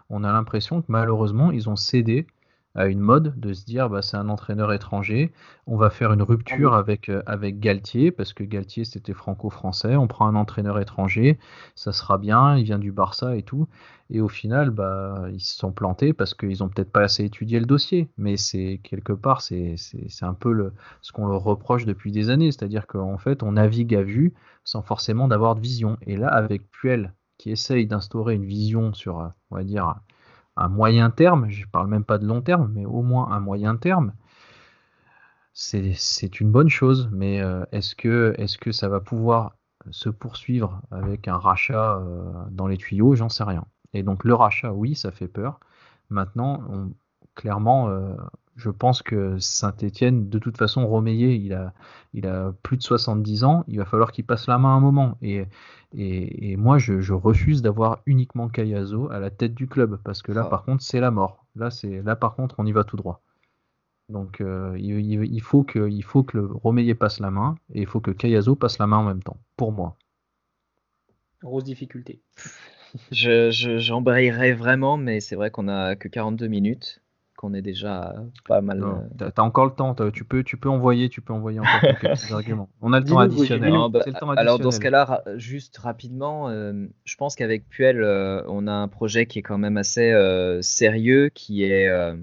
[SPEAKER 7] on a l'impression que malheureusement, ils ont cédé à une mode de se dire bah, c'est un entraîneur étranger, on va faire une rupture ah avec, euh, avec Galtier, parce que Galtier c'était franco-français, on prend un entraîneur étranger, ça sera bien, il vient du Barça et tout. Et au final, bah, ils se sont plantés parce qu'ils n'ont peut-être pas assez étudié le dossier. Mais c'est quelque part, c'est un peu le, ce qu'on leur reproche depuis des années. C'est-à-dire qu'en fait, on navigue à vue sans forcément d'avoir de vision. Et là, avec Puel, qui essaye d'instaurer une vision sur, euh, on va dire, un moyen terme, je ne parle même pas de long terme, mais au moins un moyen terme, c'est une bonne chose. Mais euh, est-ce que, ça va pouvoir se poursuivre avec un rachat euh, dans les tuyaux? J'en sais rien. Et donc le rachat, oui, ça fait peur. Maintenant, clairement, je pense que Saint-Etienne, de toute façon, Romeyer, il a, il a plus de 70 ans, il va falloir qu'il passe la main un moment. Et, et, moi, je, refuse d'avoir uniquement Cayazo à la tête du club, parce que là,
[SPEAKER 9] Ah.
[SPEAKER 7] par contre, c'est la mort. Là, c'est là, par contre, on y va tout droit. Donc, euh, il, faut que, il faut que le Romeyer passe la main, et il faut que Cayazo passe la main en même temps, pour moi.
[SPEAKER 8] Grosse difficulté.
[SPEAKER 9] Je, je- j'embrayerais vraiment, mais c'est vrai qu'on a que 42 minutes, qu'on est déjà pas mal. Euh,
[SPEAKER 7] T'as t'as encore le temps, tu peux, tu peux envoyer, tu peux envoyer encore quelques <laughs> arguments. On a le temps additionnel.
[SPEAKER 9] Non, bah,
[SPEAKER 7] le temps
[SPEAKER 9] alors dans ce
[SPEAKER 7] additionnel.
[SPEAKER 9] cas-là, ra- juste rapidement, euh, je pense qu'avec Puel, euh, on a un projet qui est quand même assez euh, sérieux, qui est euh,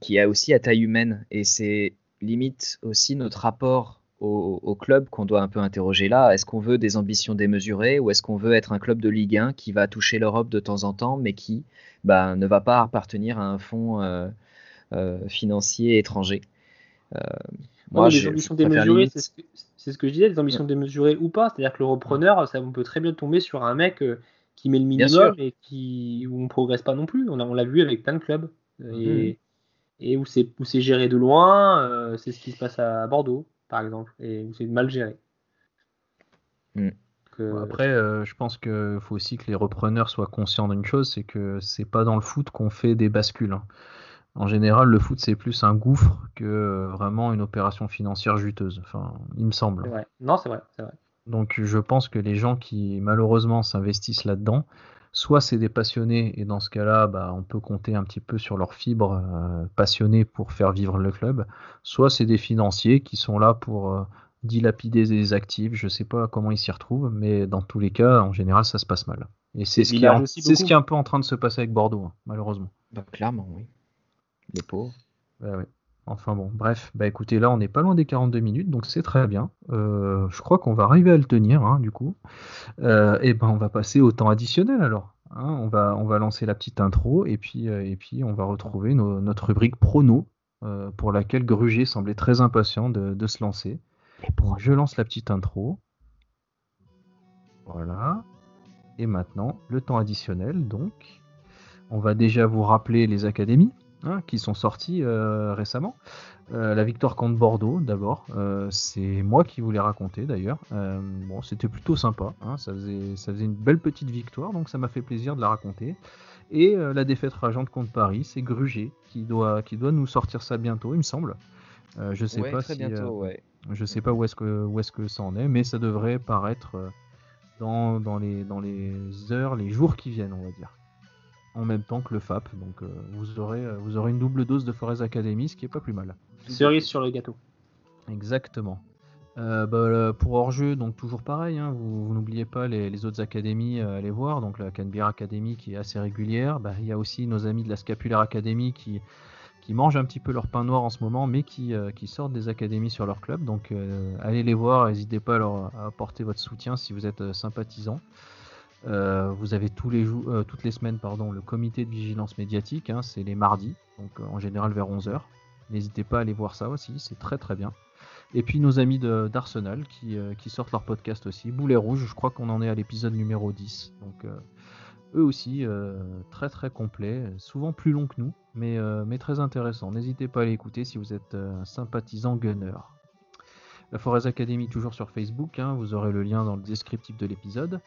[SPEAKER 9] qui a aussi à taille humaine, et c'est limite aussi notre rapport au, au club qu'on doit un peu interroger là. Est-ce qu'on veut des ambitions démesurées ou est-ce qu'on veut être un club de Ligue 1 qui va toucher l'Europe de temps en temps, mais qui bah, ne va pas appartenir à un fonds euh, euh, financier étranger? Euh,
[SPEAKER 8] Moi, les
[SPEAKER 9] je-
[SPEAKER 8] ambitions démesurées, c'est ce, que- c'est ce que je disais, des ambitions démesurées ou pas. C'est-à-dire que le repreneur, ça, on peut très bien tomber sur un mec qui met le minimum et qui, où on progresse pas non plus. On, a- on l'a vu avec plein de clubs. euh, Et, et où c'est où c'est géré de loin, euh, c'est ce qui se passe à Bordeaux, par exemple, et où c'est mal géré.
[SPEAKER 9] Mm.
[SPEAKER 8] Que-
[SPEAKER 7] Bon, Après, euh, je pense qu'il faut aussi que les repreneurs soient conscients d'une chose, c'est que c'est pas dans le foot qu'on fait des bascules. hein. En général, le foot c'est plus un gouffre que euh, vraiment une opération financière juteuse. Enfin, il me semble.
[SPEAKER 8] c'est vrai. Non, c'est vrai, c'est vrai.
[SPEAKER 7] Donc, je pense que les gens qui malheureusement s'investissent là-dedans, soit c'est des passionnés et dans ce cas-là, bah, on peut compter un petit peu sur leurs fibres euh, passionnées pour faire vivre le club, soit c'est des financiers qui sont là pour euh, dilapider des actifs. Je sais pas comment ils s'y retrouvent, mais dans tous les cas, en général, ça se passe mal. Et c'est ce, qui est,
[SPEAKER 8] villages
[SPEAKER 7] en-
[SPEAKER 8] aussi,
[SPEAKER 7] c'est ce
[SPEAKER 8] beaucoup.
[SPEAKER 7] qui est un peu en train de se passer avec Bordeaux, hein, malheureusement.
[SPEAKER 9] Bah, clairement, oui. Les pauvres.
[SPEAKER 7] Ouais, ouais. Enfin bon, bref, bah écoutez, là on n'est pas loin des 42 minutes, donc c'est très bien. Euh, je crois qu'on va arriver à le tenir, hein, du coup. Euh, et ben on va passer au temps additionnel alors. hein. on, va, on va lancer la petite intro et puis, euh, et puis on va retrouver nos- notre rubrique prono pour laquelle Gruger semblait très impatient de, de se lancer. Je lance la petite intro. Voilà. Et maintenant, le temps additionnel, donc. On va déjà vous rappeler les académies hein, qui sont sorties euh, récemment. Euh, la victoire contre Bordeaux, d'abord. Euh, c'est moi qui vous l'ai raconté d'ailleurs. Bon, c'était plutôt sympa. hein, ça, faisait, ça faisait une belle petite victoire, donc ça m'a fait plaisir de la raconter. Et la défaite rageante contre Paris, c'est Gruger qui doit, qui doit nous sortir ça bientôt, il me semble. Je sais
[SPEAKER 9] Ouais,
[SPEAKER 7] pas
[SPEAKER 9] très
[SPEAKER 7] si,
[SPEAKER 9] bientôt, ouais.
[SPEAKER 7] je sais pas où est-ce que où est-ce que ça en est, mais ça devrait paraître dans, dans les dans les heures, les jours qui viennent, on va dire. En même temps que le FAP, donc euh, vous aurez euh, vous aurez une double dose de Forest Academy, ce qui est pas plus mal.
[SPEAKER 8] Cerise sur le gâteau.
[SPEAKER 7] Exactement. Euh, bah, pour hors-jeu, donc toujours pareil, hein, vous, vous n'oubliez pas les, les autres académies à aller voir, donc la Canberra Academy qui est assez régulière, Bah, il y a aussi nos amis de la Scapulaire Academy qui, qui mangent un petit peu leur pain noir en ce moment, mais qui, euh, qui sortent des académies sur leur club, donc allez les voir, n'hésitez pas à leur apporter votre soutien si vous êtes sympathisant. Euh, vous avez euh, toutes les semaines le comité de vigilance médiatique, hein, c'est les mardis, donc euh, en général vers 11h. N'hésitez pas à aller voir ça aussi, c'est très très bien. Et puis nos amis d'Arsenal qui, sortent leur podcast aussi, Boulet Rouge, je crois qu'on en est à l'épisode numéro 10. Donc eux aussi, très très complet, souvent plus long que nous, mais, très intéressant. N'hésitez pas à les écouter si vous êtes un sympathisant gunner. La Forest Academy toujours sur Facebook, hein, vous aurez le lien dans le descriptif de l'épisode.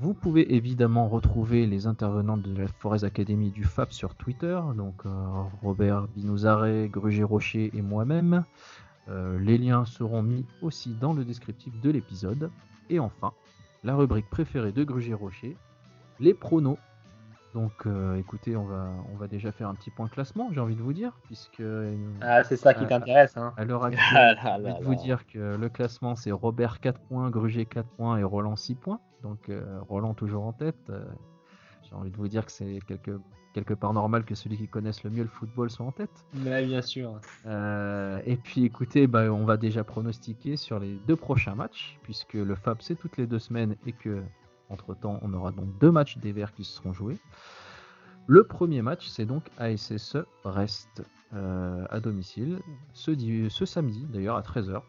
[SPEAKER 7] Vous pouvez évidemment retrouver les intervenants de la Forest Academy du FAP sur Twitter, donc euh, Robert Binouzaret, Gruger Rocher et moi-même. Euh, les liens seront mis aussi dans le descriptif de l'épisode. Et enfin, la rubrique préférée de Gruger Rocher, les pronos. Donc euh, écoutez, on va, on va déjà faire un petit point classement, j'ai envie de vous dire, puisque
[SPEAKER 8] Ah, c'est ça qui
[SPEAKER 7] Ah,
[SPEAKER 8] t'intéresse. Hein.
[SPEAKER 7] à l'heure <laughs>
[SPEAKER 9] Ah
[SPEAKER 7] actuelle,
[SPEAKER 9] là
[SPEAKER 7] de vous dire que le classement c'est Robert 4 points, Gruger 4 points et Roland 6 points. Donc euh, Roland toujours en tête. Euh, j'ai envie de vous dire que c'est quelque, quelque part normal que celui qui connaisse le mieux le football soit en tête.
[SPEAKER 8] Mais bien sûr.
[SPEAKER 7] Euh, et puis écoutez, bah, on va déjà pronostiquer sur les deux prochains matchs, puisque le FAB c'est toutes les deux semaines et que entre temps on aura donc deux matchs des Verts qui seront joués. Le premier match c'est donc ASSE Reste euh, à domicile, ce, ce samedi d'ailleurs à 13h.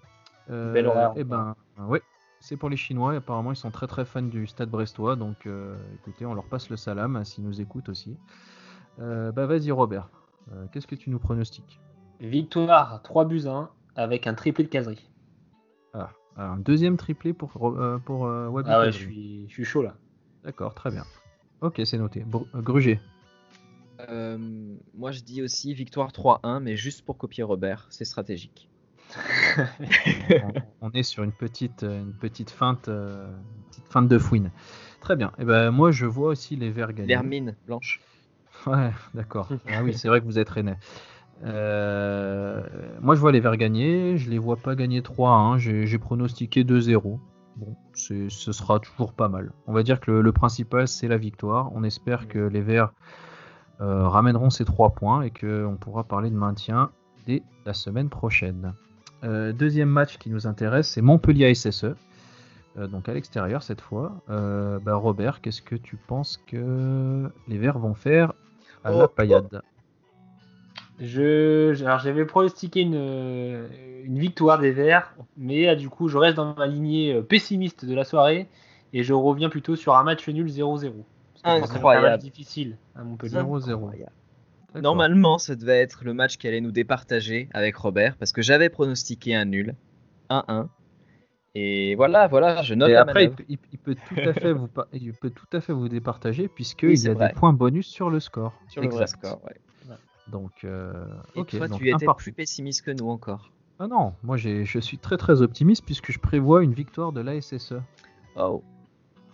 [SPEAKER 8] Bel horaire,
[SPEAKER 7] Et ben ouais, c'est pour les Chinois, et apparemment ils sont très très fans du stade brestois, donc euh, écoutez, on leur passe le salam hein, s'ils nous écoutent aussi. Euh, bah vas-y Robert, Euh, qu'est-ce que tu nous pronostiques?
[SPEAKER 8] Victoire 3 buts à 1 avec un triplé de caserie.
[SPEAKER 7] Ah, alors, un deuxième triplé pour, euh, pour euh, Wabi
[SPEAKER 8] Ah ouais, je suis, je suis chaud là.
[SPEAKER 7] D'accord, très bien. Ok, c'est noté. Br- Gruger.
[SPEAKER 9] Euh, moi, je dis aussi victoire 3-1, mais juste pour copier Robert, c'est stratégique.
[SPEAKER 7] On, on est sur une petite, euh, une petite feinte, euh, une petite feinte de fouine. Très bien. Et ben moi je vois aussi les Verts gagner.
[SPEAKER 9] L'hermine blanche.
[SPEAKER 7] Ouais, d'accord. <laughs> Ah oui, c'est vrai que vous êtes rennais. Euh, moi je vois les Verts gagner. Je les vois pas gagner 3-1. J'ai j'ai pronostiqué 2-0. Bon, ce sera toujours pas mal. On va dire que le, le principal c'est la victoire. On espère que les Verts euh, ramèneront ces 3 points et qu'on pourra parler de maintien dès la semaine prochaine. Euh, deuxième match qui nous intéresse, c'est Montpellier SSE. Euh, donc à l'extérieur cette fois. Euh, bah, Robert, qu'est-ce que tu penses que les Verts vont faire à la
[SPEAKER 9] Oh,
[SPEAKER 7] paillade
[SPEAKER 8] Je, alors j'avais pronostiqué une, une victoire des Verts, mais là, du coup je reste dans ma lignée pessimiste de la soirée et je reviens plutôt sur un match nul 0-0. Parce que c'est un
[SPEAKER 9] Incroyable.
[SPEAKER 8] match difficile à Montpellier.
[SPEAKER 7] 0-0.
[SPEAKER 9] Normalement, ça devait être le match qui allait nous départager avec Robert, parce que j'avais pronostiqué un nul, 1-1. Et voilà, voilà, je note
[SPEAKER 7] Et après, il, peut- il- il peut tout à fait vous, il peut tout à fait vous départager puisqu'il
[SPEAKER 9] Oui,
[SPEAKER 7] a
[SPEAKER 9] vrai.
[SPEAKER 7] des points bonus sur le score.
[SPEAKER 9] sur le vrai score. ouais.
[SPEAKER 7] Donc, euh,
[SPEAKER 9] Et
[SPEAKER 7] ok.
[SPEAKER 9] toi,
[SPEAKER 7] donc
[SPEAKER 9] tu étais plus pessimiste que nous encore.
[SPEAKER 7] Ah non, moi je suis très très optimiste puisque je prévois une victoire de l'ASSE.
[SPEAKER 9] Oh.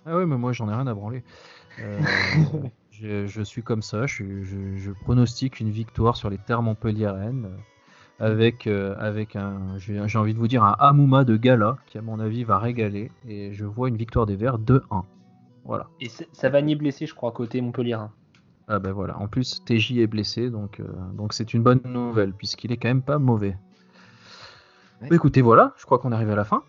[SPEAKER 7] Ah oui, mais moi j'en ai rien à branler. Euh, <laughs> je, je suis comme ça, je, je- je pronostique une victoire sur les terres montpelliéraines euh, avec, euh, avec un, j'ai envie de vous dire, un Hamouma de gala qui à mon avis va régaler et je vois une victoire des Verts 2-1. Voilà.
[SPEAKER 8] Et ça va ni blessé, je crois, côté Montpellier. hein.
[SPEAKER 7] Ah ben voilà, en plus TJ est blessé donc euh, donc c'est une bonne nouvelle puisqu'il est quand même pas mauvais.
[SPEAKER 9] Ouais.
[SPEAKER 7] Bah, écoutez, voilà, je crois qu'on arrive à la fin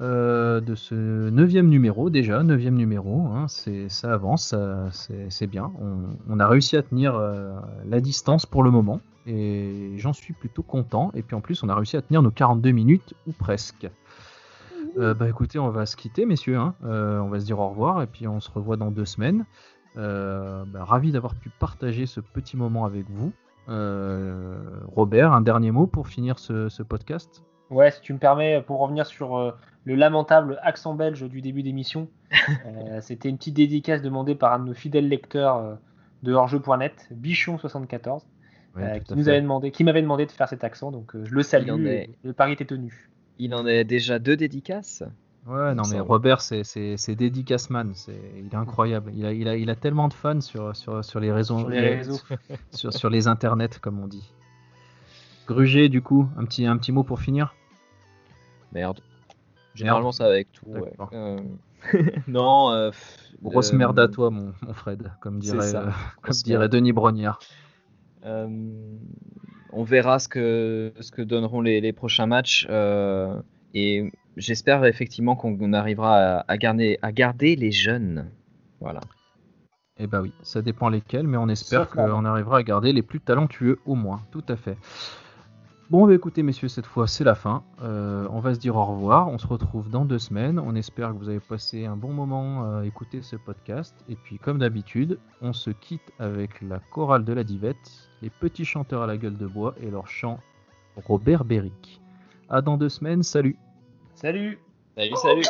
[SPEAKER 7] euh, de ce neuvième numéro déjà, neuvième numéro, hein, c'est ça avance, ça- c'est c'est bien. On, on a réussi à tenir euh, la distance pour le moment et j'en suis plutôt content. Et puis en plus, on a réussi à tenir nos 42 minutes ou presque. Euh, bah écoutez, on va se quitter, messieurs. hein. Euh, on va se dire au revoir et puis on se revoit dans deux semaines. Bah, ravi d'avoir pu partager ce petit moment avec vous. Robert, un dernier mot pour finir ce, ce podcast?
[SPEAKER 8] Ouais, si tu me permets, pour revenir sur euh, le lamentable accent belge du début d'émission, <laughs> euh, c'était une petite dédicace demandée par un de nos fidèles lecteurs euh, de Hors-jeu.net, Bichon74,
[SPEAKER 7] Ouais,
[SPEAKER 8] euh,
[SPEAKER 7] tout
[SPEAKER 8] qui nous avait demandé, qui m'avait demandé de faire cet accent, donc euh, je le
[SPEAKER 9] en
[SPEAKER 8] salue.
[SPEAKER 9] est-
[SPEAKER 8] et Le pari était tenu.
[SPEAKER 9] Il en est déjà deux dédicaces.
[SPEAKER 7] Ouais, non mais. Robert, c'est c'est c'est dédicace man, c'est il est incroyable. Il a il a il a tellement de fans sur sur sur les réseaux
[SPEAKER 8] Sur les réseaux.
[SPEAKER 7] sur, sur les internets comme on dit. Gruger, du coup, un petit un petit mot pour finir.
[SPEAKER 9] Merde. Généralement, ça va avec tout. ouais. Euh, <laughs> non. euh,
[SPEAKER 7] Grosse
[SPEAKER 9] euh,
[SPEAKER 7] merde à toi, mon, mon Fred, comme dirait euh, comme dirait. Denis Brognard.
[SPEAKER 9] Euh, on verra ce que, ce que donneront les, les prochains matchs. euh, et j'espère effectivement qu'on arrivera à, à garder, à garder les jeunes. Voilà.
[SPEAKER 7] Eh bah oui, ça dépend lesquels, mais on espère qu'on arrivera à garder les plus talentueux au moins, tout à fait. Bon, bah écoutez, messieurs, cette fois, c'est la fin. Euh, on va se dire au revoir. On se retrouve dans deux semaines. On espère que vous avez passé un bon moment euh, à écouter ce podcast. Et puis, comme d'habitude, on se quitte avec la chorale de la divette, les petits chanteurs à la gueule de bois et leur chant Robert Béric. À dans deux semaines. Salut.
[SPEAKER 8] Salut.
[SPEAKER 9] Salut, salut.